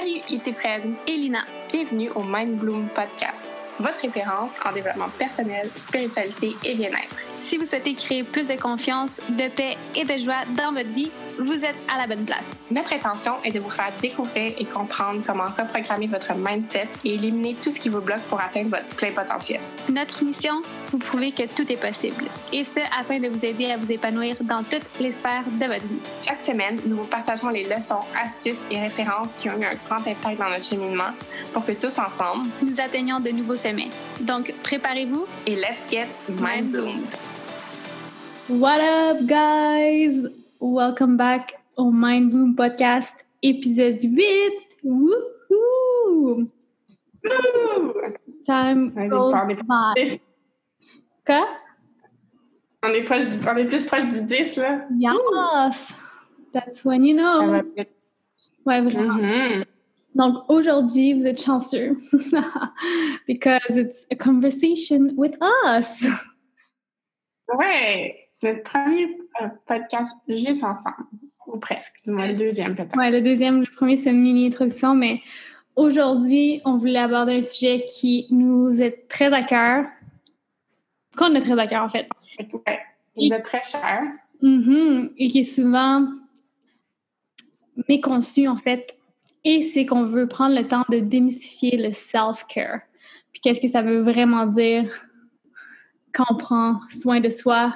Salut, ici Fred et Lina. Bienvenue au Mind Bloom Podcast, votre référence en développement personnel, spiritualité et bien-être. Si vous souhaitez créer plus de confiance, de paix et de joie dans votre vie, vous êtes à la bonne place. Notre intention est de vous faire découvrir et comprendre comment reprogrammer votre mindset et éliminer tout ce qui vous bloque pour atteindre votre plein potentiel. Notre mission, vous prouver que tout est possible. Et ce, afin de vous aider à vous épanouir dans toutes les sphères de votre vie. Chaque semaine, nous vous partageons les leçons, astuces et références qui ont eu un grand impact dans notre cheminement pour que tous ensemble, nous atteignions de nouveaux sommets. Donc, préparez-vous et let's get mind bloomed. What up, guys? Welcome back au Mind Bloom Podcast, épisode 8. Woohoo! Time goes by. Quoi? On est, proche du, on est plus proche du 10, là. Yes! That's when you know. Ouais, vraiment. Mm-hmm. Donc, aujourd'hui, vous êtes chanceux. Because it's a conversation with us. Ouais! C'est notre premier euh, podcast juste ensemble, ou presque, du moins le deuxième peut-être. Oui, le deuxième, le premier c'est une mini-introduction, mais aujourd'hui, on voulait aborder un sujet qui nous est très à cœur, qu'on a très à cœur en fait. Oui, il nous est très cher. Mm-hmm, et qui est souvent méconçu en fait. Et c'est qu'on veut prendre le temps de démystifier le self-care. Puis qu'est-ce que ça veut vraiment dire? Quand on prend soin de soi,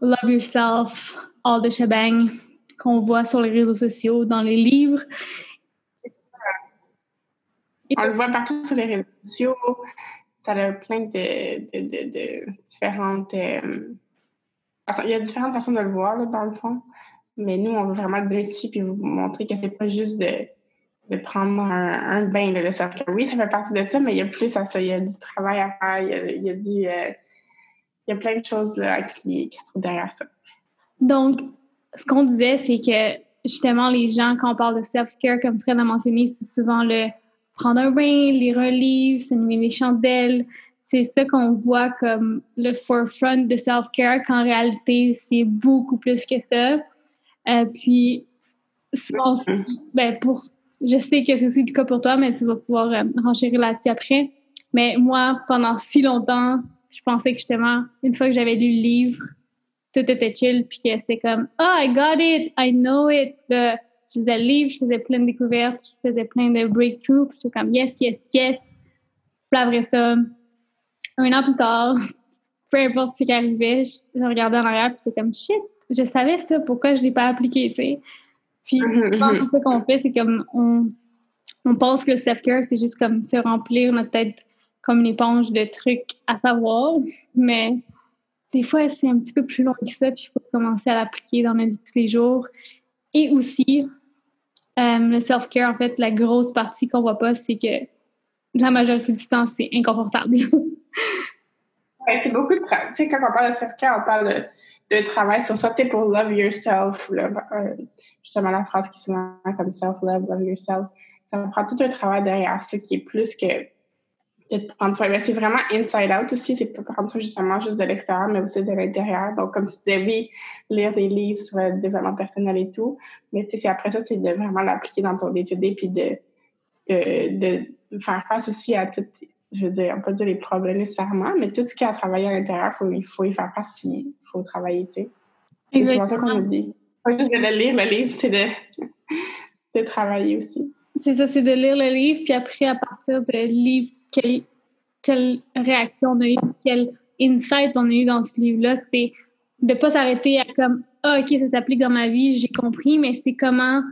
Love Yourself, all the shebang qu'on voit sur les réseaux sociaux, dans les livres. On le voit partout sur les réseaux sociaux. Ça a plein de, différentes. Euh, il y a différentes façons de le voir, dans le fond. Mais nous, on veut vraiment le démystifier et vous montrer que c'est pas juste de, de prendre un, un bain de self Oui, ça fait partie de ça, mais il y a plus à ça. Il y a du travail à faire, il y a, il y a du. Euh, il y a plein de choses là, qui, qui se trouvent derrière ça. Donc, ce qu'on disait, c'est que justement, les gens, quand on parle de self-care, comme Fred a mentionné, c'est souvent le prendre un bain, lire un livre, s'allumer des chandelles. C'est ça qu'on voit comme le forefront de self-care, qu'en réalité, c'est beaucoup plus que ça. Euh, puis, souvent aussi, ben pour, je sais que c'est aussi le cas pour toi, mais tu vas pouvoir euh, renchérir là-dessus après. Mais moi, pendant si longtemps, je pensais que justement, une fois que j'avais lu le livre, tout était chill, puis que c'était comme « Oh, I got it! I know it! » Je faisais le livre, je faisais plein de découvertes, je faisais plein de breakthroughs, puis j'étais comme « Yes, yes, yes! » Puis après ça, un an plus tard, peu importe ce qui arrivait, je, regardais en arrière, puis j'étais comme « Shit! Je savais ça, pourquoi je ne l'ai pas appliqué, tu sais? » Puis, je pense ce qu'on fait, c'est comme on, on pense que le self-care, c'est juste comme se remplir notre tête comme une éponge de trucs à savoir, mais des fois, c'est un petit peu plus long que ça, puis il faut commencer à l'appliquer dans notre vie de tous les jours. Et aussi, euh, le self-care, en fait, la grosse partie qu'on voit pas, c'est que la majorité du temps, c'est inconfortable. c'est beaucoup de travail. Tu sais, quand on parle de self-care, on parle de, travail sur soi, tu sais, pour love yourself, euh, justement la phrase qui se met comme self-love, love yourself. Ça prend tout un travail derrière ça qui est plus que de prendre soin. c'est vraiment inside out aussi. C'est pas prendre soin justement juste de l'extérieur, mais aussi de l'intérieur. Donc, comme tu disais, oui, lire des livres sur le développement personnel et tout. Mais tu sais, après ça, c'est de vraiment l'appliquer dans ton day-to-day puis de, de, de, faire face aussi à tout, je veux dire, on peut dire les problèmes nécessairement, mais tout ce qui a à travailler à l'intérieur, faut, il faut y faire face puis il faut travailler, tu sais. C'est souvent ça qu'on nous dit. Pas juste de lire le livre, c'est de, de travailler aussi. C'est ça, c'est de lire le livre, puis après, à partir de livre quelle, réaction on a eu, quel insight on a eu dans ce livre-là. C'est de ne pas s'arrêter à comme Ah, OK, ça s'applique dans ma vie, j'ai compris, mais c'est comment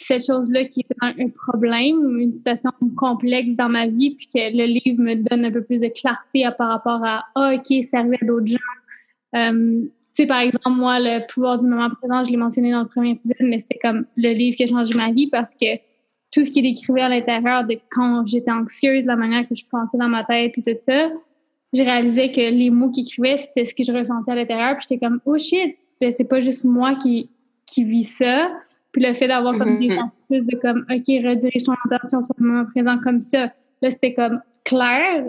cette chose-là qui est un, problème, une situation complexe dans ma vie, puis que le livre me donne un peu plus de clarté par rapport à Ah, OK, ça arrive à d'autres gens. Euh, tu sais, par exemple, moi, le pouvoir du moment présent, je l'ai mentionné dans le premier épisode, mais c'était comme le livre qui a changé ma vie parce que tout ce qui est décrivait à l'intérieur de quand j'étais anxieuse, la manière que je pensais dans ma tête, puis tout ça, j'ai réalisé que les mots qu'il écrivait, c'était ce que je ressentais à l'intérieur, puis j'étais comme, oh shit, ben, c'est pas juste moi qui, qui vis ça. Puis le fait d'avoir comme des mm-hmm. astuces de comme, OK, redirige ton attention sur le moment présent comme ça, là, c'était comme clair.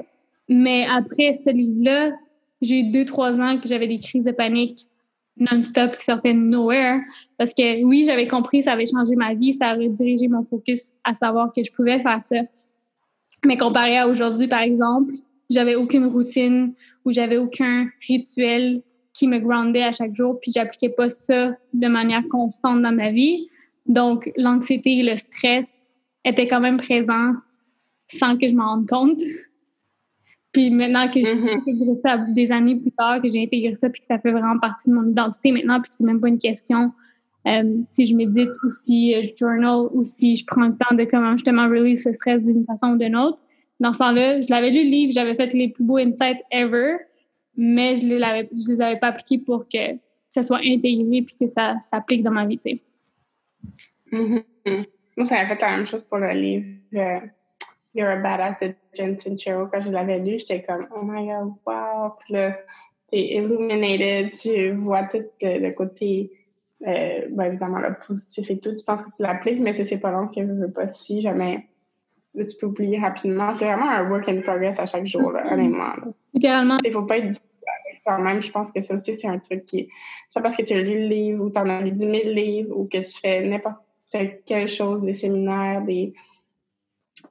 Mais après ce livre-là, j'ai eu deux, trois ans que j'avais des crises de panique non-stop qui sortait de nowhere. Parce que oui, j'avais compris, ça avait changé ma vie, ça a redirigé mon focus à savoir que je pouvais faire ça. Mais comparé à aujourd'hui, par exemple, j'avais aucune routine ou j'avais aucun rituel qui me groundait à chaque jour, puis j'appliquais pas ça de manière constante dans ma vie. Donc, l'anxiété et le stress étaient quand même présents sans que je m'en rende compte. Puis maintenant que j'ai mm-hmm. intégré ça des années plus tard, que j'ai intégré ça, puis que ça fait vraiment partie de mon identité maintenant, puis que c'est même pas une question euh, si je médite ou si je journal ou si je prends le temps de comment justement release ce stress d'une façon ou d'une autre. Dans ce temps-là, je l'avais lu le livre, j'avais fait les plus beaux insights ever, mais je les, je les avais pas appliqués pour que ça soit intégré puis que ça s'applique dans ma vie, tu sais. Mm-hmm. Moi, ça avait fait la même chose pour le livre euh, You're a Badass de Jen Sincero. Quand je l'avais lu, j'étais comme, oh my god, wow! Puis là, t'es illuminated, tu vois tout le, côté, euh, ben, évidemment, le positif et tout. Tu penses que tu l'appliques, mais c'est pas long que je veux pas si jamais tu peux oublier rapidement. C'est vraiment un work in progress à chaque jour, là, honnêtement. Littéralement. Il faut pas être avec soi-même. Je pense que ça aussi, c'est un truc qui. C'est pas parce que tu as lu le livre ou tu en as lu 10 000 livres ou que tu fais n'importe quelle chose, des séminaires, des.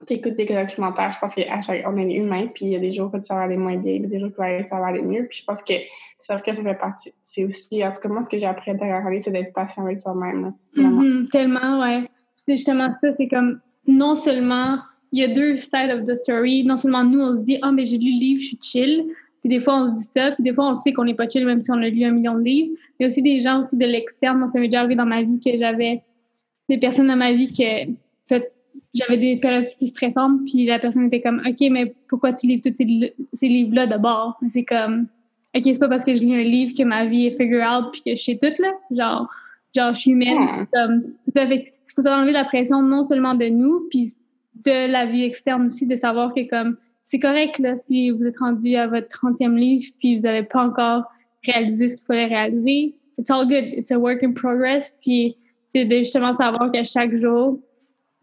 Tu écoutes des documentaires. Je pense qu'on est humain, puis il y a des jours que ça va aller moins bien, des jours que ça va aller mieux. Puis je pense que c'est vrai que ça fait partie. C'est aussi. En tout cas, moi, ce que j'ai appris à regarder, c'est d'être patient avec soi-même. Mm-hmm. tellement, ouais. C'est justement ça. C'est comme non seulement il y a deux sides of the story. Non seulement nous, on se dit, ah, oh, mais j'ai lu le livre, je suis chill. Puis des fois, on se dit ça. Puis des fois, on sait qu'on n'est pas chill, même si on a lu un million de livres. A aussi des gens aussi de l'externe. Moi, ça m'est déjà arrivé dans ma vie que j'avais des personnes dans ma vie que j'avais des périodes plus stressantes. Puis la personne était comme, OK, mais pourquoi tu livres tous ces, ces livres-là d'abord? C'est comme, OK, c'est pas parce que je lis un livre que ma vie est figure out puis que je sais tout, là. Genre, genre je suis humaine. Comme, ça fait il faut enlever la pression non seulement de nous, puis de la vie externe aussi, de savoir que comme c'est correct là, si vous êtes rendu à votre 30e livre puis vous n'avez pas encore réalisé ce qu'il fallait réaliser. It's all good. It's a work in progress. Puis c'est de justement savoir qu'à chaque jour,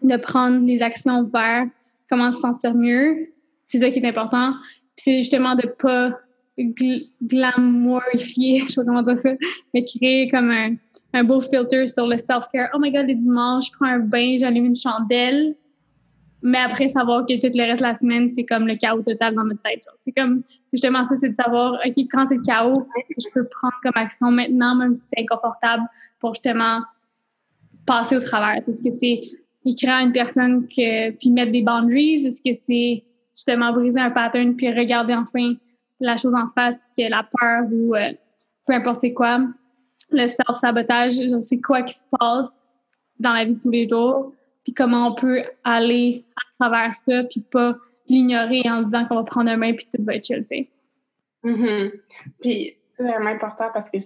de prendre les actions vers comment se sentir mieux. C'est ça qui est important. Puis c'est justement de pas glamourifier, je sais pas comment dire ça, mais créer comme un, beau filter sur le self-care. Oh my god, les dimanches, je prends un bain, j'allume une chandelle mais après savoir que tout le reste de la semaine, c'est comme le chaos total dans notre tête. C'est comme, justement ça, c'est de savoir, OK, quand c'est le chaos, je peux prendre comme action maintenant, même si c'est inconfortable, pour justement passer au travers. Est-ce que c'est écrire à une personne que, puis mettre des boundaries? Est-ce que c'est justement briser un pattern puis regarder enfin la chose en face, que la peur ou euh, peu importe quoi, le self-sabotage, c'est quoi qui se passe dans la vie de tous les jours puis comment on peut aller à travers ça, puis pas l'ignorer en disant qu'on va prendre un bain puis tout va être chill, tu sais. Mm-hmm. Puis c'est vraiment important parce que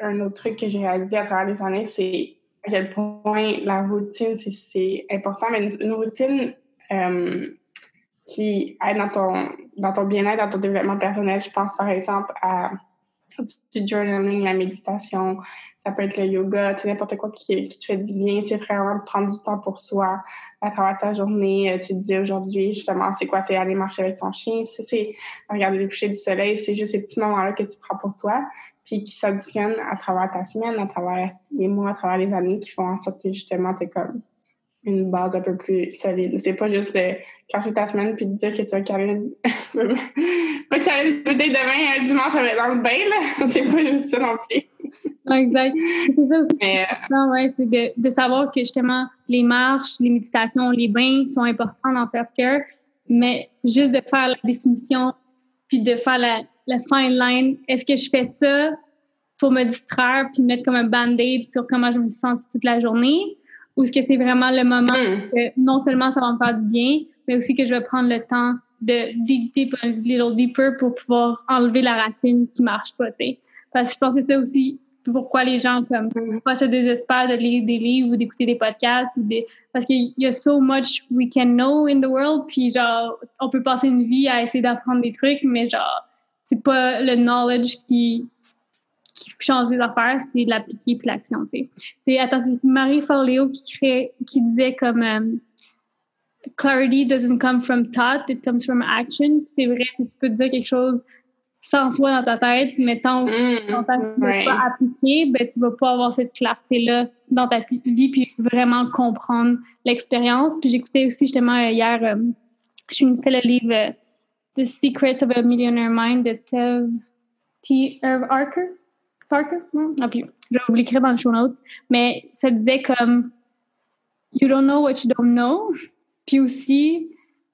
un autre truc que j'ai réalisé à travers les années, c'est à quel point la routine, c'est important, mais une, routine euh, qui aide dans ton, dans ton bien-être, dans ton développement personnel. Je pense par exemple à du journaling, la méditation, ça peut être le yoga, n'importe quoi qui, qui, te fait du bien. C'est vraiment prendre du temps pour soi à travers ta journée. Euh, tu te dis aujourd'hui, justement, c'est quoi? C'est aller marcher avec ton chien, c'est regarder le coucher du soleil. C'est juste ces petits moments-là que tu prends pour toi, puis qui s'additionnent à travers ta semaine, à travers les mois, à travers les années, qui font en sorte que justement, tu es comme une base un peu plus solide. C'est pas juste de cacher ta semaine puis de dire que tu vas caler pas caler une bouteille demain un dimanche dans le bain, là. C'est pas juste ça non plus. exact. C'est ça aussi. Euh, ouais, c'est de, de, savoir que justement, les marches, les méditations, les bains sont importants dans self-care, mais juste de faire la définition puis de faire la, la fine line. Est-ce que je fais ça pour me distraire puis mettre comme un band-aid sur comment je me sens toute la journée? Ou est-ce que c'est vraiment le moment mm. que non seulement ça va me faire du bien, mais aussi que je vais prendre le temps de dig deep a little deeper pour pouvoir enlever la racine qui marche pas, tu sais. Parce que je pense que c'est ça aussi pourquoi les gens comme mm. pas se désespèrent de lire des livres ou d'écouter des podcasts ou des parce qu'il y a so much we can know in the world puis genre on peut passer une vie à essayer d'apprendre des trucs mais genre c'est pas le knowledge qui qui change les affaires, c'est l'appliquer puis l'action. Attends, c'est Marie Forleo qui, crée, qui disait comme um, Clarity doesn't come from thought, it comes from action. C'est vrai, tu peux dire quelque chose 100 fois dans ta tête, mais tant, mmh, que tu ne vas pas appliquer, ben, tu vas pas avoir cette clarté-là dans ta vie, puis vraiment comprendre l'expérience. Puis j'écoutais aussi justement hier, euh, je finissais le livre euh, The Secrets of a Millionaire Mind de Tev T. Irv Arker. Parker? Non? Puis, je vous l'écrire dans le show notes. Mais ça disait comme You don't know what you don't know. Puis aussi,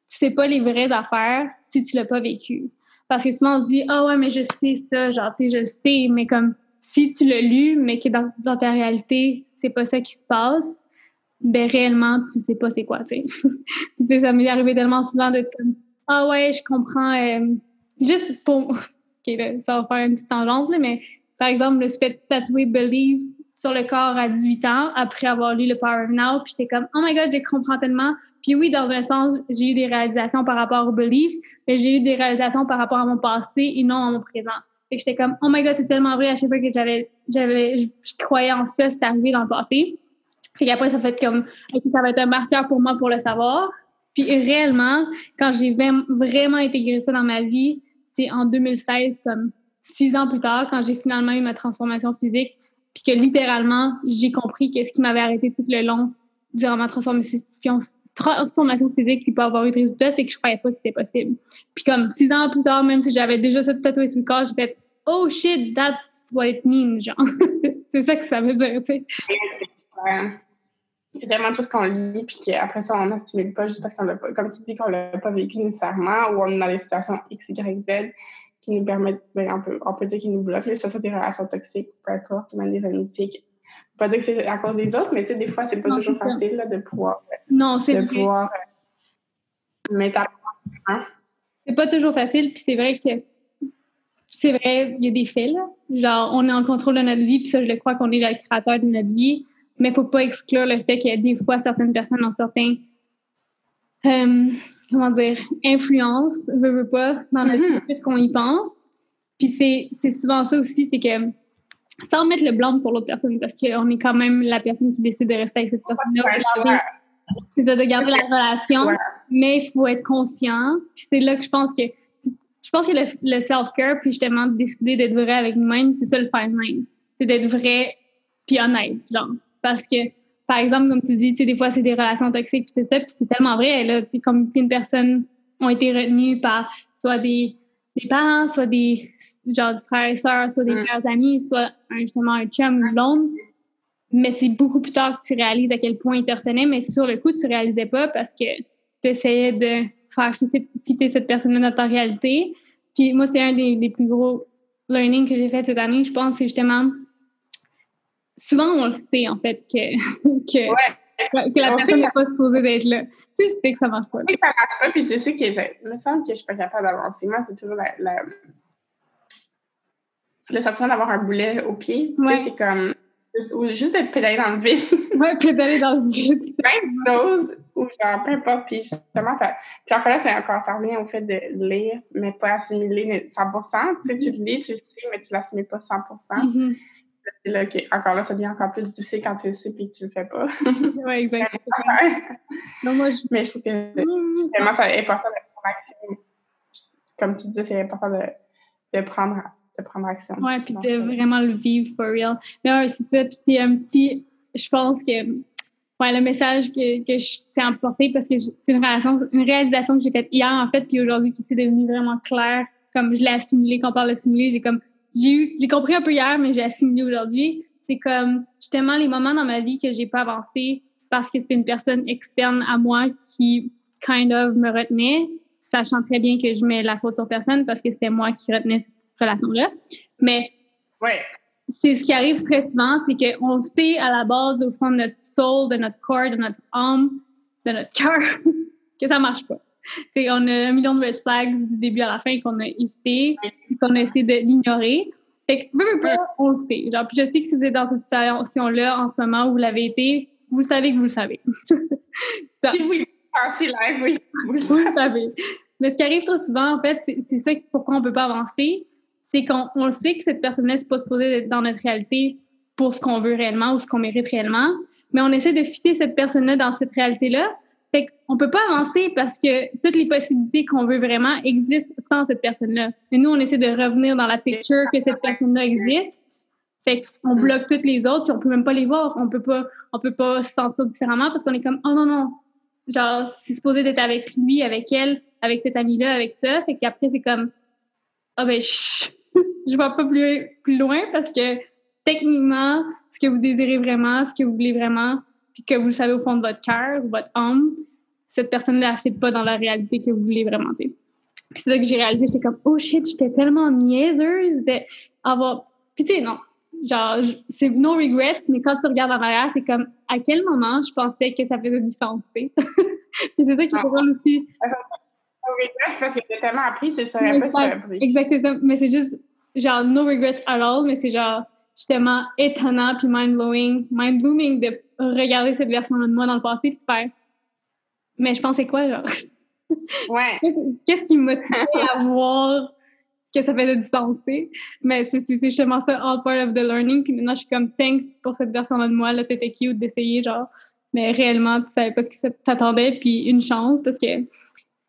tu sais pas les vraies affaires si tu l'as pas vécu. Parce que souvent, on se dit, ah ouais, mais je sais ça, genre, tu sais, je sais, mais comme, si tu l'as lu, mais que dans, dans ta réalité, c'est pas ça qui se passe, ben réellement, tu sais pas c'est quoi, tu sais. Puis ça m'est arrivé tellement souvent d'être comme, ah ouais, je comprends, euh, juste pour, ok, là, ça va faire une petite tangente, là, mais par exemple, le fait tatouer Believe sur le corps à 18 ans après avoir lu le Power of Now, puis j'étais comme, oh my god, je les comprends tellement. Puis oui, dans un sens, j'ai eu des réalisations par rapport au belief, mais j'ai eu des réalisations par rapport à mon passé et non à mon présent. Fait que j'étais comme, oh my god, c'est tellement vrai, à chaque fois que j'avais, j'avais, je, croyais en ça, c'est arrivé dans le passé. Fait qu'après, ça fait comme, ça va être un marqueur pour moi pour le savoir. Puis réellement, quand j'ai vraiment intégré ça dans ma vie, c'est en 2016, comme six ans plus tard, quand j'ai finalement eu ma transformation physique, puis que littéralement, j'ai compris qu'est-ce qui m'avait arrêté tout le long durant ma transformation, physique puis pas avoir eu de résultats, c'est que je croyais pas que c'était possible. Puis comme six ans plus tard, même si j'avais déjà ça tatoué sur le corps, j'ai fait « Oh shit, that's what it means », genre. c'est ça que ça veut dire, tu sais. C'est tellement de choses qu'on lit, puis qu'après ça, on n'assimile pas juste parce qu'on l'a pas, comme tu dis, qu'on l'a pas vécu nécessairement, ou on est dans des situations X, Y, Z, qui nous permettent, ben, on, peut, on peut dire qu'ils nous bloquent, ça, c'est des relations toxiques, peu importe, même des amitiés. Pas dire que c'est à cause des autres, mais tu sais, des fois, c'est pas toujours facile là, de pouvoir. Non, c'est de pouvoir euh, mettre hein? C'est pas toujours facile, puis c'est vrai que. C'est vrai, il y a des faits, là. Genre, on est en contrôle de notre vie, puis ça, je le crois qu'on est le créateur de notre vie, mais il faut pas exclure le fait qu'il y a des fois certaines personnes ont certains. Euh, comment dire, influence, veut, veut pas, dans notre mm-hmm. vie, ce qu'on y pense. Puis c'est souvent ça aussi, c'est que sans mettre le blanc sur l'autre personne, parce qu'on est quand même la personne qui décide de rester avec cette personne-là. C'est de garder la relation, mais il faut être conscient. Puis c'est là que je pense que je pense que le, self-care, puis justement décider d'être vrai avec nous-mêmes, c'est ça le fine line. C'est d'être vrai puis honnête, genre. Parce que par exemple, comme tu dis, tu sais, des fois, c'est des relations toxiques, puis tout ça, puis c'est tellement vrai, là, tu sais, comme une personne ont été retenues par soit des, des parents, soit des, genre, des frères et sœurs, soit des mm. meilleurs amis, soit justement un chum ou blonde. Mais c'est beaucoup plus tard que tu réalises à quel point ils te retenaient, mais sur le coup, tu réalisais pas parce que tu essayais de faire fitter cette personne dans ta réalité. Puis moi, c'est un des, des, plus gros learnings que j'ai fait cette année, je pense, c'est justement souvent, on le sait, en fait, que, que, que la personne n'est pas supposée d'être là. Tu sais que ça marche pas. Oui, ça marche pas, puis je sais que il me semble que je suis pas capable d'avancer. Moi, c'est toujours la, la, le sentiment d'avoir un boulet au pied. Ouais. C'est comme. Ou juste être pédalé dans le vide. ouais, pédalé dans le vide. Plein de choses, ou genre, peu importe. Puis justement, puis encore là, c'est encore, ça revient au fait de lire, mais pas assimiler 100%. Tu sais, tu le lis, tu le sais, mais tu l'assimiles pas 100%. Mm là, encore là, ça devient encore plus difficile quand tu le sais et que tu le fais pas. oui, exactement. non, moi, Mais je trouve que vraiment, c'est important de prendre action. Comme tu dis, c'est important de, de, prendre, de prendre action. Oui, puis de vraiment le vivre for real. Mais ouais, c'est ça. Puis c'est un petit. Je pense que ouais, le message que, que je t'ai emporté parce que c'est une, une réalisation que j'ai faite hier, en fait, puis aujourd'hui, qui s'est devenu vraiment clair. Comme je l'ai assimilé, quand on parle d'assimiler, j'ai comme j'ai compris un peu hier, mais j'ai assimilé aujourd'hui. C'est comme justement les moments dans ma vie que j'ai pas avancé parce que c'est une personne externe à moi qui kind of me retenait, sachant très bien que je mets la faute sur personne parce que c'était moi qui retenais cette relation-là. Mais ouais. c'est ce qui arrive très souvent, c'est qu'on sait à la base, au fond de notre soul, de notre corps, de notre âme, de notre cœur, que ça marche pas on a un million de red flags du début à la fin qu'on a évité, qu'on a essayé d'ignorer. Fait que, on le sait. Genre, puis je sais que si vous êtes dans cette situation-là en ce moment où vous l'avez été, vous savez que vous le savez. si vous live, oui, vous le savez. Mais ce qui arrive trop souvent, en fait, c'est ça pourquoi on peut pas avancer, c'est qu'on le sait que cette personne-là n'est pas supposée être dans notre réalité pour ce qu'on veut réellement ou ce qu'on mérite réellement, mais on essaie de fitter cette personne-là dans cette réalité-là Fait qu'on peut pas avancer parce que toutes les possibilités qu'on veut vraiment existent sans cette personne-là. Mais nous, on essaie de revenir dans la picture que cette personne-là existe. Fait qu'on mm. bloque toutes les autres puis on peut même pas les voir. On peut pas, on peut pas se sentir différemment parce qu'on est comme, oh non, non. Genre, c'est supposé d'être avec lui, avec elle, avec cet ami-là, avec ça. Fait qu'après, c'est comme, ah oh ben, je, je vais pas plus, plus loin parce que techniquement, ce que vous désirez vraiment, ce que vous voulez vraiment, puis que vous le savez au fond de votre cœur ou votre âme, cette personne-là ne pas dans la réalité que vous voulez vraiment. Puis c'est ça que j'ai réalisé, j'étais comme, oh shit, j'étais tellement niaiseuse d'avoir. Puis tu sais, non, genre, c'est no regrets, mais quand tu regardes en arrière, c'est comme, à quel moment je pensais que ça faisait du sens, tu c'est ça qui est drôle aussi. No regrets parce que tu tellement appris, tu ne saurais pas si appris. Exactement, mais c'est juste, genre, no regrets at all, mais c'est genre, justement étonnant puis mind-blowing, mind-blooming de regarder cette version-là de moi dans le passé et de faire mais je pensais quoi, genre? Ouais. Qu'est-ce qui m'a motivait à voir que ça faisait du sens, tu sais? Mais c'est justement ça, all part of the learning. Puis maintenant, je suis comme, thanks pour cette version-là de moi, là, t'étais cute d'essayer, genre. Mais réellement, tu savais pas ce qui t'attendait, puis une chance, parce que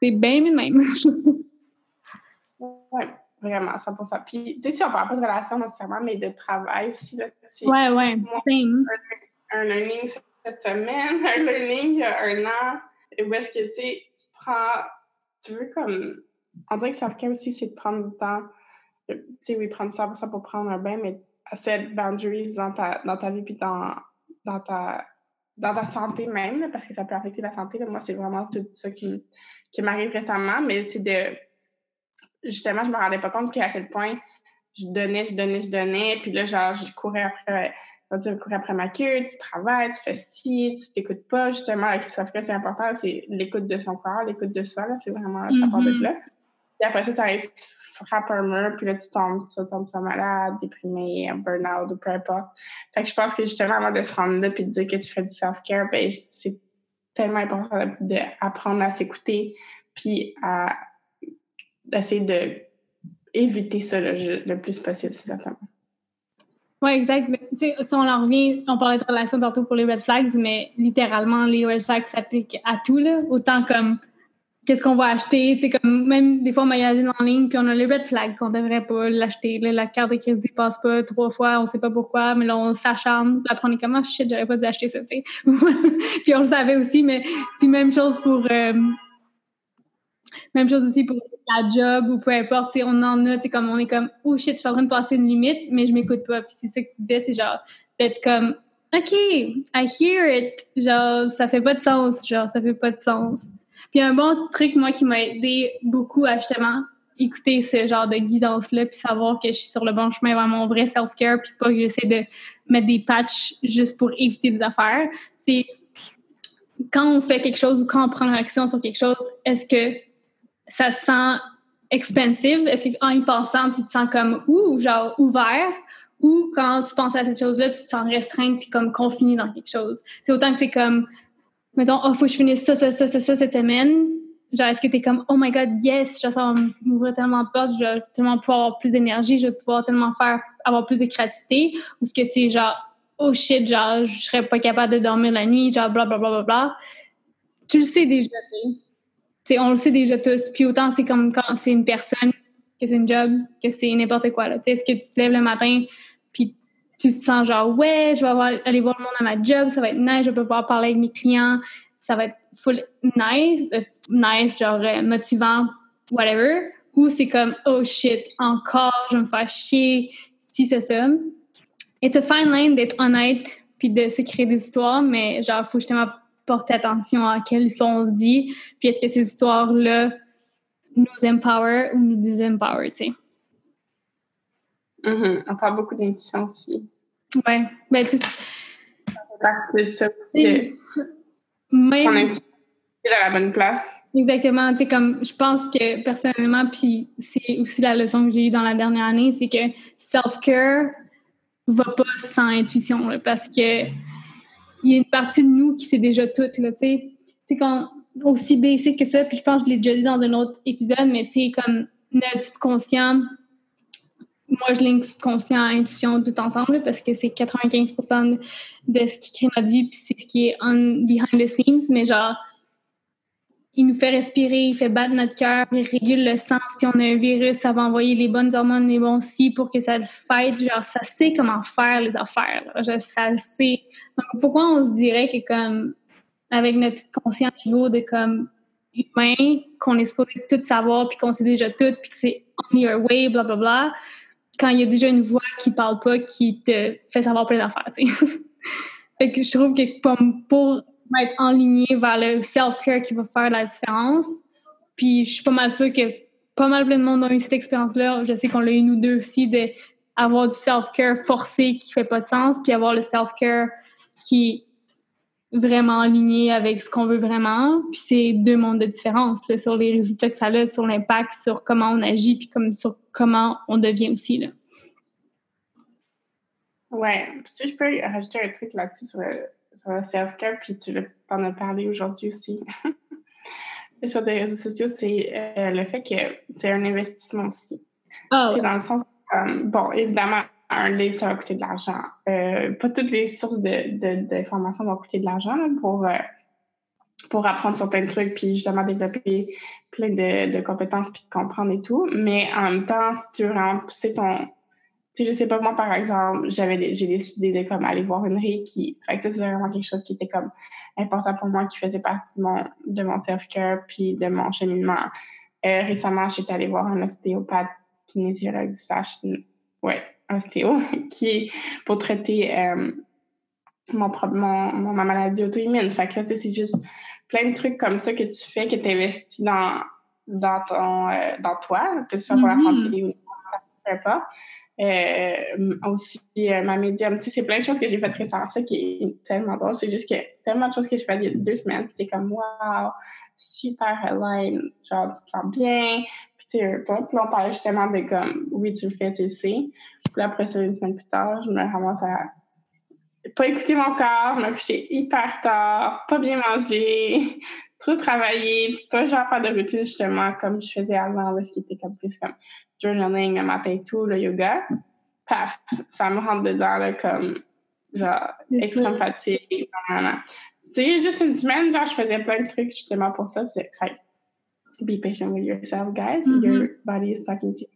c'est bien même. ouais. Vraiment, 100%. Puis, tu sais, si on parle pas de relation nécessairement, mais de travail aussi, là. Ouais, ouais, un, un, learning cette semaine, un learning il y a un an, où est-ce que, tu tu prends, tu veux comme, on dirait que self-care aussi, c'est de prendre du temps, tu sais, oui, prendre ça pour prendre un bain, mais set boundaries dans ta, dans ta vie puis dans, dans ta dans ta santé même, parce que ça peut affecter la santé. Moi, c'est vraiment tout ça qui, qui m'arrive récemment, mais c'est de justement, je me rendais pas compte qu'à quel point je donnais, je donnais, je donnais. Puis là, genre, je courais après, je courais après ma queue, tu travailles, tu fais ci, tu t'écoutes pas. Justement, avec ça c'est important, c'est l'écoute de son corps, l'écoute de soi, là, c'est vraiment, ça part de mm-hmm. là. Et après ça, tu arrives, tu frappes un mur, puis là, tu tombes, tu tombes, tu malade, déprimé, burn-out ou peu importe. Fait que je pense que justement, avant de se rendre là puis de dire que tu fais du self-care, ben, c'est tellement important d'apprendre à s'écouter puis à d'essayer de éviter ça le, plus possible, c'est exactement. Oui, exact. si on en revient, on parlait de relation tantôt pour les red flags, mais littéralement, les red flags s'appliquent à tout, là. Autant comme qu'est-ce qu'on va acheter, comme même des fois, on magasine en ligne, puis on a les red flags qu'on devrait pas l'acheter. La carte de crédit passe pas trois fois, on sait pas pourquoi, mais là, on s'acharne. Après, on est comme, ah, shit, j'aurais pas dû acheter ça, tu sais. puis on le savait aussi, mais puis même chose pour... Euh, même chose aussi pour la job ou peu importe, on en a, comme on est comme, oh shit, je suis en train de passer une limite, mais je m'écoute pas. Puis c'est ça que tu disais, c'est genre d'être comme, OK, I hear it. Genre, ça fait pas de sens. Genre, ça fait pas de sens. Puis un bon truc, moi, qui m'a aidé beaucoup à justement écouter ce genre de guidance-là, puis savoir que je suis sur le bon chemin vers mon vrai self-care, puis pas que j'essaie de mettre des patchs juste pour éviter des affaires, c'est quand on fait quelque chose ou quand on prend action sur quelque chose, est-ce que ça se sent expensive? Est-ce qu'en y pensant, tu te sens comme ouh, genre ouvert? Ou quand tu penses à cette chose-là, tu te sens restreinte puis comme confinée dans quelque chose? C'est autant que c'est comme, mettons, oh, faut que je finisse ça, ça, ça, ça, ça cette semaine. Genre, est-ce que t'es comme, oh my god, yes, ça va m'ouvrir tellement de portes, je vais tellement pouvoir avoir plus d'énergie, je vais pouvoir tellement faire, avoir plus de? Ou est-ce que c'est genre, oh shit, genre, je serais pas capable de dormir la nuit, genre, bla, bla, bla, bla, bla? Tu le sais déjà, on le sait déjà tous. Puis autant c'est comme quand c'est une personne, que c'est une job, que c'est n'importe quoi. Est-ce que tu te lèves le matin, puis tu te sens genre, ouais, je vais aller voir le monde à ma job, ça va être nice, je vais pouvoir parler avec mes clients, ça va être full nice, euh, nice, genre euh, motivant, whatever. Ou c'est comme, oh shit, encore, je vais me faire chier, si c'est ça. It's a fine line d'être honnête puis de se créer des histoires, mais genre, faut justement porter attention à quelle histoire on se dit, puis est-ce que ces histoires-là nous empower ou nous disempower, tu sais. Mm-hmm. On parle beaucoup d'intuition aussi. Ouais, ben tu C'est ça aussi. Même... On est à la bonne place. Exactement. Tu sais, comme je pense que personnellement, puis c'est aussi la leçon que j'ai eue dans la dernière année, c'est que self-care va pas sans intuition, parce que il y a une partie de nous qui sait déjà tout, là, tu sais. Aussi basic que ça, puis je pense que je l'ai déjà dit dans un autre épisode, mais tu sais, comme notre subconscient, moi, je link subconscient intuition tout ensemble parce que c'est 95% de ce qui crée notre vie, puis c'est ce qui est on behind the scenes, mais genre, il nous fait respirer, il fait battre notre cœur, il régule le sang. Si on a un virus, ça va envoyer les bonnes hormones, les bons si pour que ça le fight. Genre, ça sait comment faire les affaires. Là. ça le sait. Donc, pourquoi on se dirait que comme, avec notre conscient ego de comme humain, qu'on est supposé tout savoir, puis qu'on sait déjà tout, puis que c'est on your way, blablabla, bla, bla, quand il y a déjà une voix qui parle pas, qui te fait savoir plein d'affaires, tu sais. fait que je trouve que pour, pour être enligné vers le self-care qui va faire la différence. Puis je suis pas mal sûre que pas mal plein de monde a eu cette expérience-là. Je sais qu'on l'a eu nous deux aussi, d'avoir du self-care forcé qui fait pas de sens, puis avoir le self-care qui est vraiment aligné avec ce qu'on veut vraiment. Puis c'est deux mondes de différence sur les résultats que ça a, sur l'impact, sur comment on agit, puis comme sur comment on devient aussi. Là. Ouais, si je peux rajouter un truc là-dessus sur le sur le self-care, puis tu en as parlé aujourd'hui aussi. Et sur les réseaux sociaux, c'est euh, le fait que c'est un investissement aussi. Oh. C'est dans le sens, euh, bon, évidemment, un livre, ça va coûter de l'argent. Euh, pas toutes les sources d'informations de, vont coûter de l'argent pour, pour apprendre sur plein de trucs, puis justement développer plein de, de compétences, puis de comprendre et tout. Mais en même temps, si tu veux vraiment pousser ton, sais, je sais pas, moi, par exemple, j'avais, j'ai décidé de comme aller voir une Reiki. Fait que c'est vraiment quelque chose qui était comme important pour moi, qui faisait partie de mon, de mon self-care puis de mon cheminement. Euh, récemment, j'étais allée voir un ostéopathe kinésiologue, slash, ouais, ostéo, qui pour traiter euh, mon, mon, mon, ma maladie auto-immune. Fait que là, tu sais, c'est juste plein de trucs comme ça que tu fais, que tu investis dans, dans, ton, euh, dans toi, que ce soit pour la mm-hmm. santé ou pas. Euh, aussi, euh, ma médium, tu sais, c'est plein de choses que j'ai faites récemment, ça qui est tellement drôle. C'est juste que tellement de choses que j'ai faites il y a deux semaines, puis t'es comme, wow, super align, genre, tu te sens bien. Puis tu sais, puis on parlait justement de comme, oui, tu le fais, tu le sais. Puis après ça, une semaine plus tard, je me ramasse à pas écouter mon corps, me coucher hyper tard, pas bien manger, trop travailler, pas genre faire de routine justement comme je faisais avant, ce qui était comme plus comme journaling le matin et tout, le yoga, paf, ça me rentre dedans, là, comme, genre, extrême fatigue, Tu sais, juste une semaine, genre, je faisais plein de trucs justement pour ça. C'est, be patient with yourself, guys. Mm-hmm. Your body is talking to you.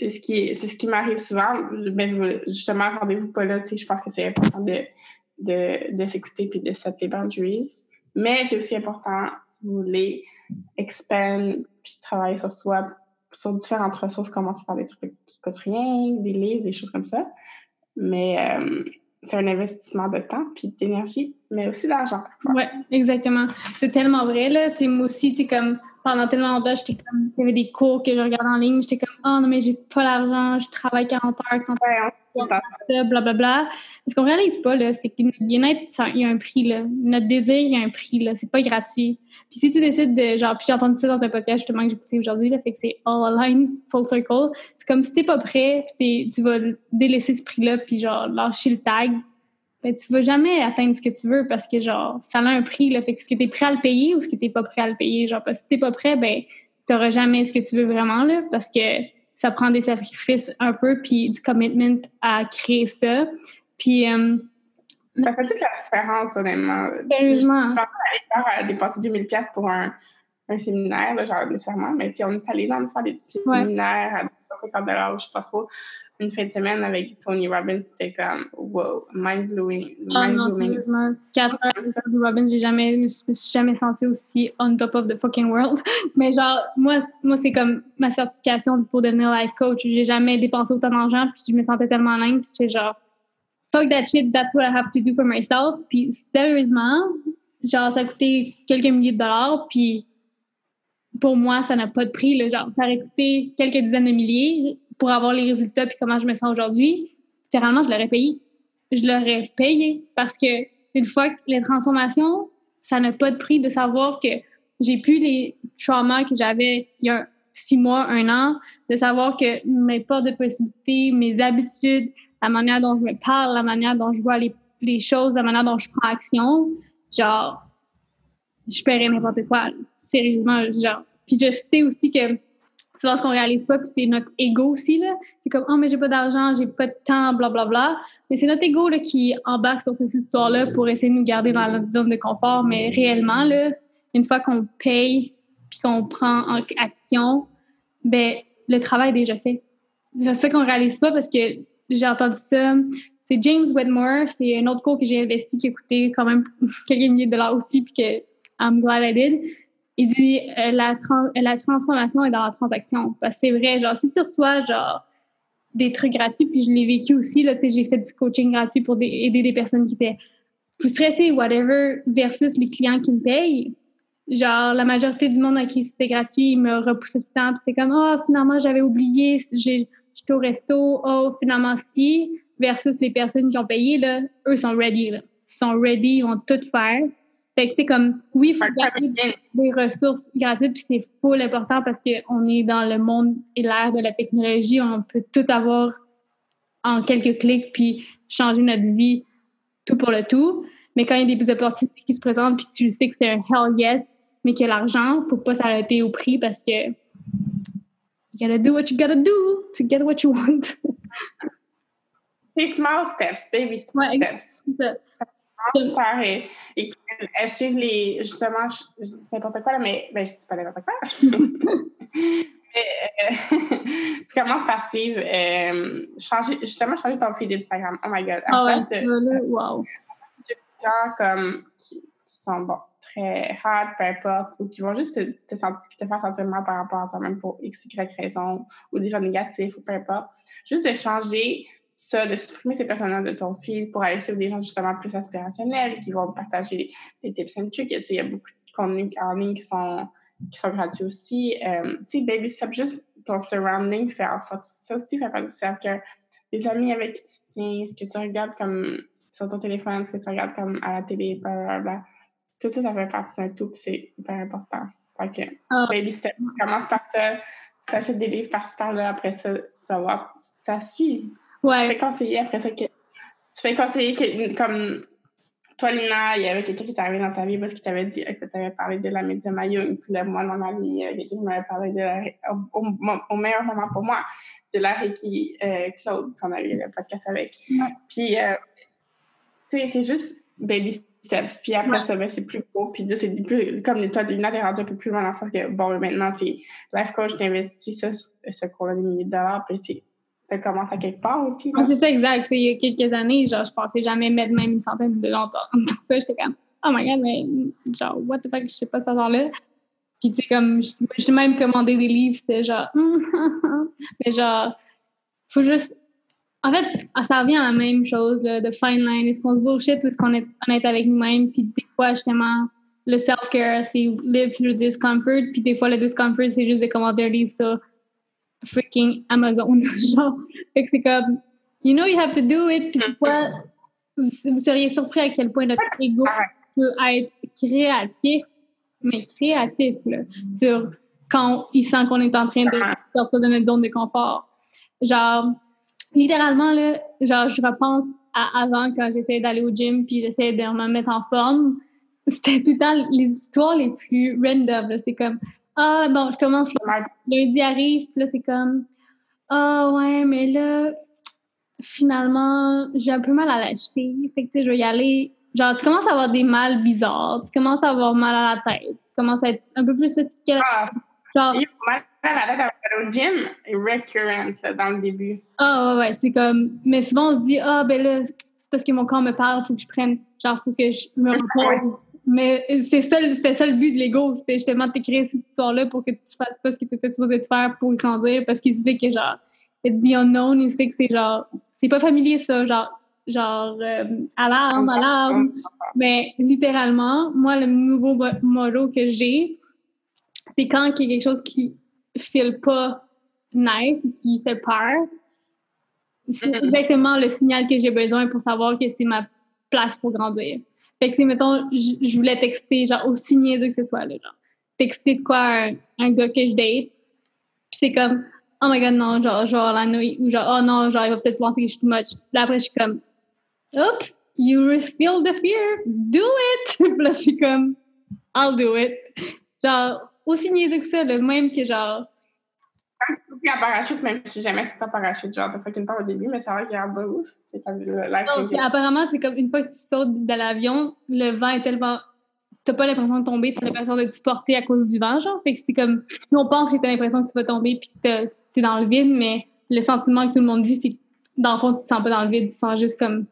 C'est ce qui, c'est ce qui m'arrive souvent. Mais justement, rendez-vous pas là, tu sais, je pense que c'est important de, de, s'écouter puis de set tes boundaries. Mais c'est aussi important, si vous voulez, expand puis travailler sur soi sur différentes ressources, commencer par des trucs rien, des livres, des choses comme ça. Mais euh, c'est un investissement de temps puis d'énergie, mais aussi d'argent. Oui, exactement. C'est tellement vrai, là. T'sais, moi aussi, tu comme pendant tellement longtemps, j'étais comme, il y avait des cours que je regardais en ligne, j'étais comme, oh non, mais j'ai pas l'argent, je travaille 40 heures, 30 heures, blablabla. Bla, bla. Ce qu'on réalise pas, là, c'est que notre bien-être, il y a un prix, là. Notre désir, il y a un prix, là. C'est pas gratuit. Puis si tu décides de, genre, puis j'ai entendu ça dans un podcast justement que j'ai poussé aujourd'hui, là, fait que c'est all align, full circle. C'est comme si t'es pas prêt, puis tu vas délaisser ce prix-là, puis genre, lâcher le tag, ben, tu vas jamais atteindre ce que tu veux parce que, genre, ça a un prix, là. Fait que est-ce que t'es prêt à le payer ou est-ce que t'es pas prêt à le payer? Genre, parce que si t'es pas prêt, ben, t'auras jamais ce que tu veux vraiment, là, parce que ça prend des sacrifices un peu, puis du commitment à créer ça. Puis, euh, ça fait toute la différence, honnêtement. Sérieusement. Je vais aller dépenser 2000$ pour un, un séminaire, là, genre nécessairement, mais on est allé dans le faire des petits séminaires à 50 je sais pas trop. Une fin de semaine avec Tony Robbins, c'était comme wow, mind-blowing. Oh mind blowing. 4 heures de Tony Robbins, j'ai jamais, je me suis jamais sentie aussi on top of the fucking world. Mais genre, moi, moi c'est comme ma certification pour devenir life coach. J'ai jamais dépensé autant d'argent, puis je me sentais tellement lingue, puis c'est genre, fuck that shit, that's what I have to do for myself. Puis sérieusement, genre, ça a coûté quelques milliers de dollars, puis pour moi, ça n'a pas de prix. Là, genre, ça aurait coûté quelques dizaines de milliers pour avoir les résultats puis comment je me sens aujourd'hui. Littéralement, je l'aurais payé. Je l'aurais payé parce que une fois que les transformations, ça n'a pas de prix de savoir que j'ai plus les traumas que j'avais il y a six mois, un an, de savoir que mes portes de possibilités, mes habitudes, la manière dont je me parle, la manière dont je vois les, les choses, la manière dont je prends action, genre, je paierais n'importe quoi. Sérieusement, genre. Puis je sais aussi que c'est ce qu'on réalise pas, puis c'est notre ego aussi, là. C'est comme, oh, mais j'ai pas d'argent, j'ai pas de temps, blablabla. Bla, bla. Mais c'est notre ego, là, qui embarque sur cette histoire-là pour essayer de nous garder dans notre zone de confort. Mais réellement, là, une fois qu'on paye puis qu'on prend en action, ben le travail est déjà fait. C'est ça qu'on réalise pas parce que j'ai entendu ça. C'est James Wedmore, c'est un autre cours que j'ai investi qui a coûté quand même quelques milliers de dollars aussi, puis que I'm glad I did. Il dit euh, la, la transformation est dans la transaction. Parce que c'est vrai, genre, si tu reçois genre des trucs gratuits, puis je l'ai vécu aussi, là, j'ai fait du coaching gratuit pour aider des personnes qui étaient plus stressées, whatever, versus les clients qui me payent. Genre, la majorité du monde à qui c'était gratuit, ils me repoussaient tout le temps, puis c'était comme, oh, finalement, j'avais oublié, j'étais au resto, oh, finalement, si, versus les personnes qui ont payé, là, eux sont ready, là. Ils sont ready, ils vont tout faire. Fait que, tu sais, comme, oui, il faut garder des ressources gratuites, puis c'est full important parce qu'on est dans le monde et l'ère de la technologie. On peut tout avoir en quelques clics, puis changer notre vie tout pour le tout. Mais quand il y a des opportunités qui se présentent, puis tu sais que c'est un hell yes, mais qu'il y a l'argent, faut pas s'arrêter au prix parce que you gotta do what you gotta do to get what you want. c'est small steps, baby steps et, et, elles suivent les. Justement, c'est n'importe quoi, là, mais ben, je dis pas n'importe quoi. mais, euh, tu commences par suivre, euh, changer, justement, changer ton feed Instagram. Oh my god. oh ouais, de, wow. Des gens comme, qui, sont bon, très hard, peu importe, ou qui vont juste te, te, sentir, te faire sentir mal par rapport à toi-même pour x, y raison, ou des gens négatifs, ou peu importe. Juste de changer ça, de supprimer ces personnages de ton fil pour aller sur des gens justement plus aspirationnels qui vont partager des tips and tricks. Il y a beaucoup de contenus en ligne qui sont, qui sont gratuits aussi. Euh, tu sais, baby step, juste ton surrounding fait en sorte ça aussi fait partie du cercle. Les amis avec qui tu tiens, ce que tu regardes comme sur ton téléphone, ce que tu regardes comme à la télé, blablabla. Tout ça, ça fait partie d'un tout, c'est hyper important. Fait que, ah. baby step, commence par ça, tu t'achètes des livres par-ci par-là, après ça, tu vas voir, ça suit. Ouais. Tu fais conseiller après ça que. Tu fais conseiller que, comme toi, Lina, il y avait quelqu'un qui t'est arrivé dans ta vie parce qu'il t'avait dit que tu avais parlé de la média Young. Puis là, moi, dans ma vie, quelqu'un qui m'avait parlé de la, au, meilleur moment pour moi, de la Reiki euh, Claude, qu'on a eu le podcast avec. Puis, euh, tu sais, c'est juste baby steps. Puis après ça, ben, c'est plus beau. Puis c'est plus, comme toi, Lina, t'es rendu un peu plus loin dans le sens que, bon, maintenant, t'es life coach, t'investis ça, ce cours-là des milliers de dollars. Puis, ça commence à quelque part aussi. c'est ça, exact. il y a quelques années, genre, je pensais jamais mettre même une centaine de dollars. Donc, j'étais comme, oh my god, mais genre, what the fuck, je sais pas ça genre-là. Puis, tu sais, comme, j'ai même commandé des livres, c'était genre, mais genre, faut juste. En fait, ça revient à la même chose, là, de fine line. Est-ce qu'on se bullshit ou est-ce qu'on est honnête avec nous-mêmes? Puis, des fois, justement, le self-care, c'est live through discomfort. Puis, des fois, le discomfort, c'est juste de commander un livre sur freaking Amazon. Genre, fait que c'est comme, you know, you have to do it. Puis fois, vous, seriez surpris à quel point notre ego peut être créatif, mais créatif, là, sur quand il sent qu'on est en train de sortir de notre zone de confort. Genre, littéralement, là, genre, je repense à avant quand j'essayais d'aller au gym puis j'essayais de me mettre en forme. C'était tout le temps les histoires les plus random. C'est comme, ah, bon, je commence lundi arrive, puis là, c'est comme, ah, ouais, mais là, finalement, j'ai un peu mal à la cheville. Fait que, tu sais, je vais y aller. Genre, tu commences à avoir des mal bizarres, tu commences à avoir mal à la tête, tu commences à être un peu plus fatigué. Ah, genre. mal à la tête au gym, recurrent dans le début. Ah, ouais, ouais, c'est comme. Mais souvent, on se dit, ah, ben là, parce que mon corps me parle, faut que je prenne. Genre, faut que je me repose. Mais c'est ça, c'était ça le but de l'ego, c'était justement de t'écrire cette histoire-là pour que tu fasses pas ce que tu étais supposé te faire pour grandir, parce qu'il sait que genre, it's the unknown, il sait que c'est genre, c'est pas familier ça, genre, genre, euh, alarme, alarme. Mais littéralement, moi, le nouveau motto que j'ai, c'est quand il y a quelque chose qui file pas nice ou qui fait peur, c'est exactement le signal que j'ai besoin pour savoir que c'est ma place pour grandir. Fait que si, mettons, je voulais texter, genre, aussi niaiseux que ce soit, genre, texter de quoi un, gars que je date, puis c'est comme, oh my god, non, genre, genre, la nuit, ou genre, oh non, genre, il va peut-être penser que je suis too much. Là, après, je suis comme, oops, you feel the fear, do it! puis là, c'est comme, I'll do it. Genre, aussi niaiseux que ça, le même que genre, en parachute, même si jamais c'est en parachute, genre, t'as fait une part au début, mais ça va qu'il y a un ouf. Non, apparemment, c'est comme une fois que tu sautes de l'avion, le vent est tellement t'as pas l'impression de tomber, t'as l'impression de te porter à cause du vent, genre. Fait que c'est comme, nous, on pense que t'as l'impression que tu vas tomber puis que t'es dans le vide, mais le sentiment que tout le monde dit, c'est que dans le fond, tu te sens pas dans le vide, tu te sens juste comme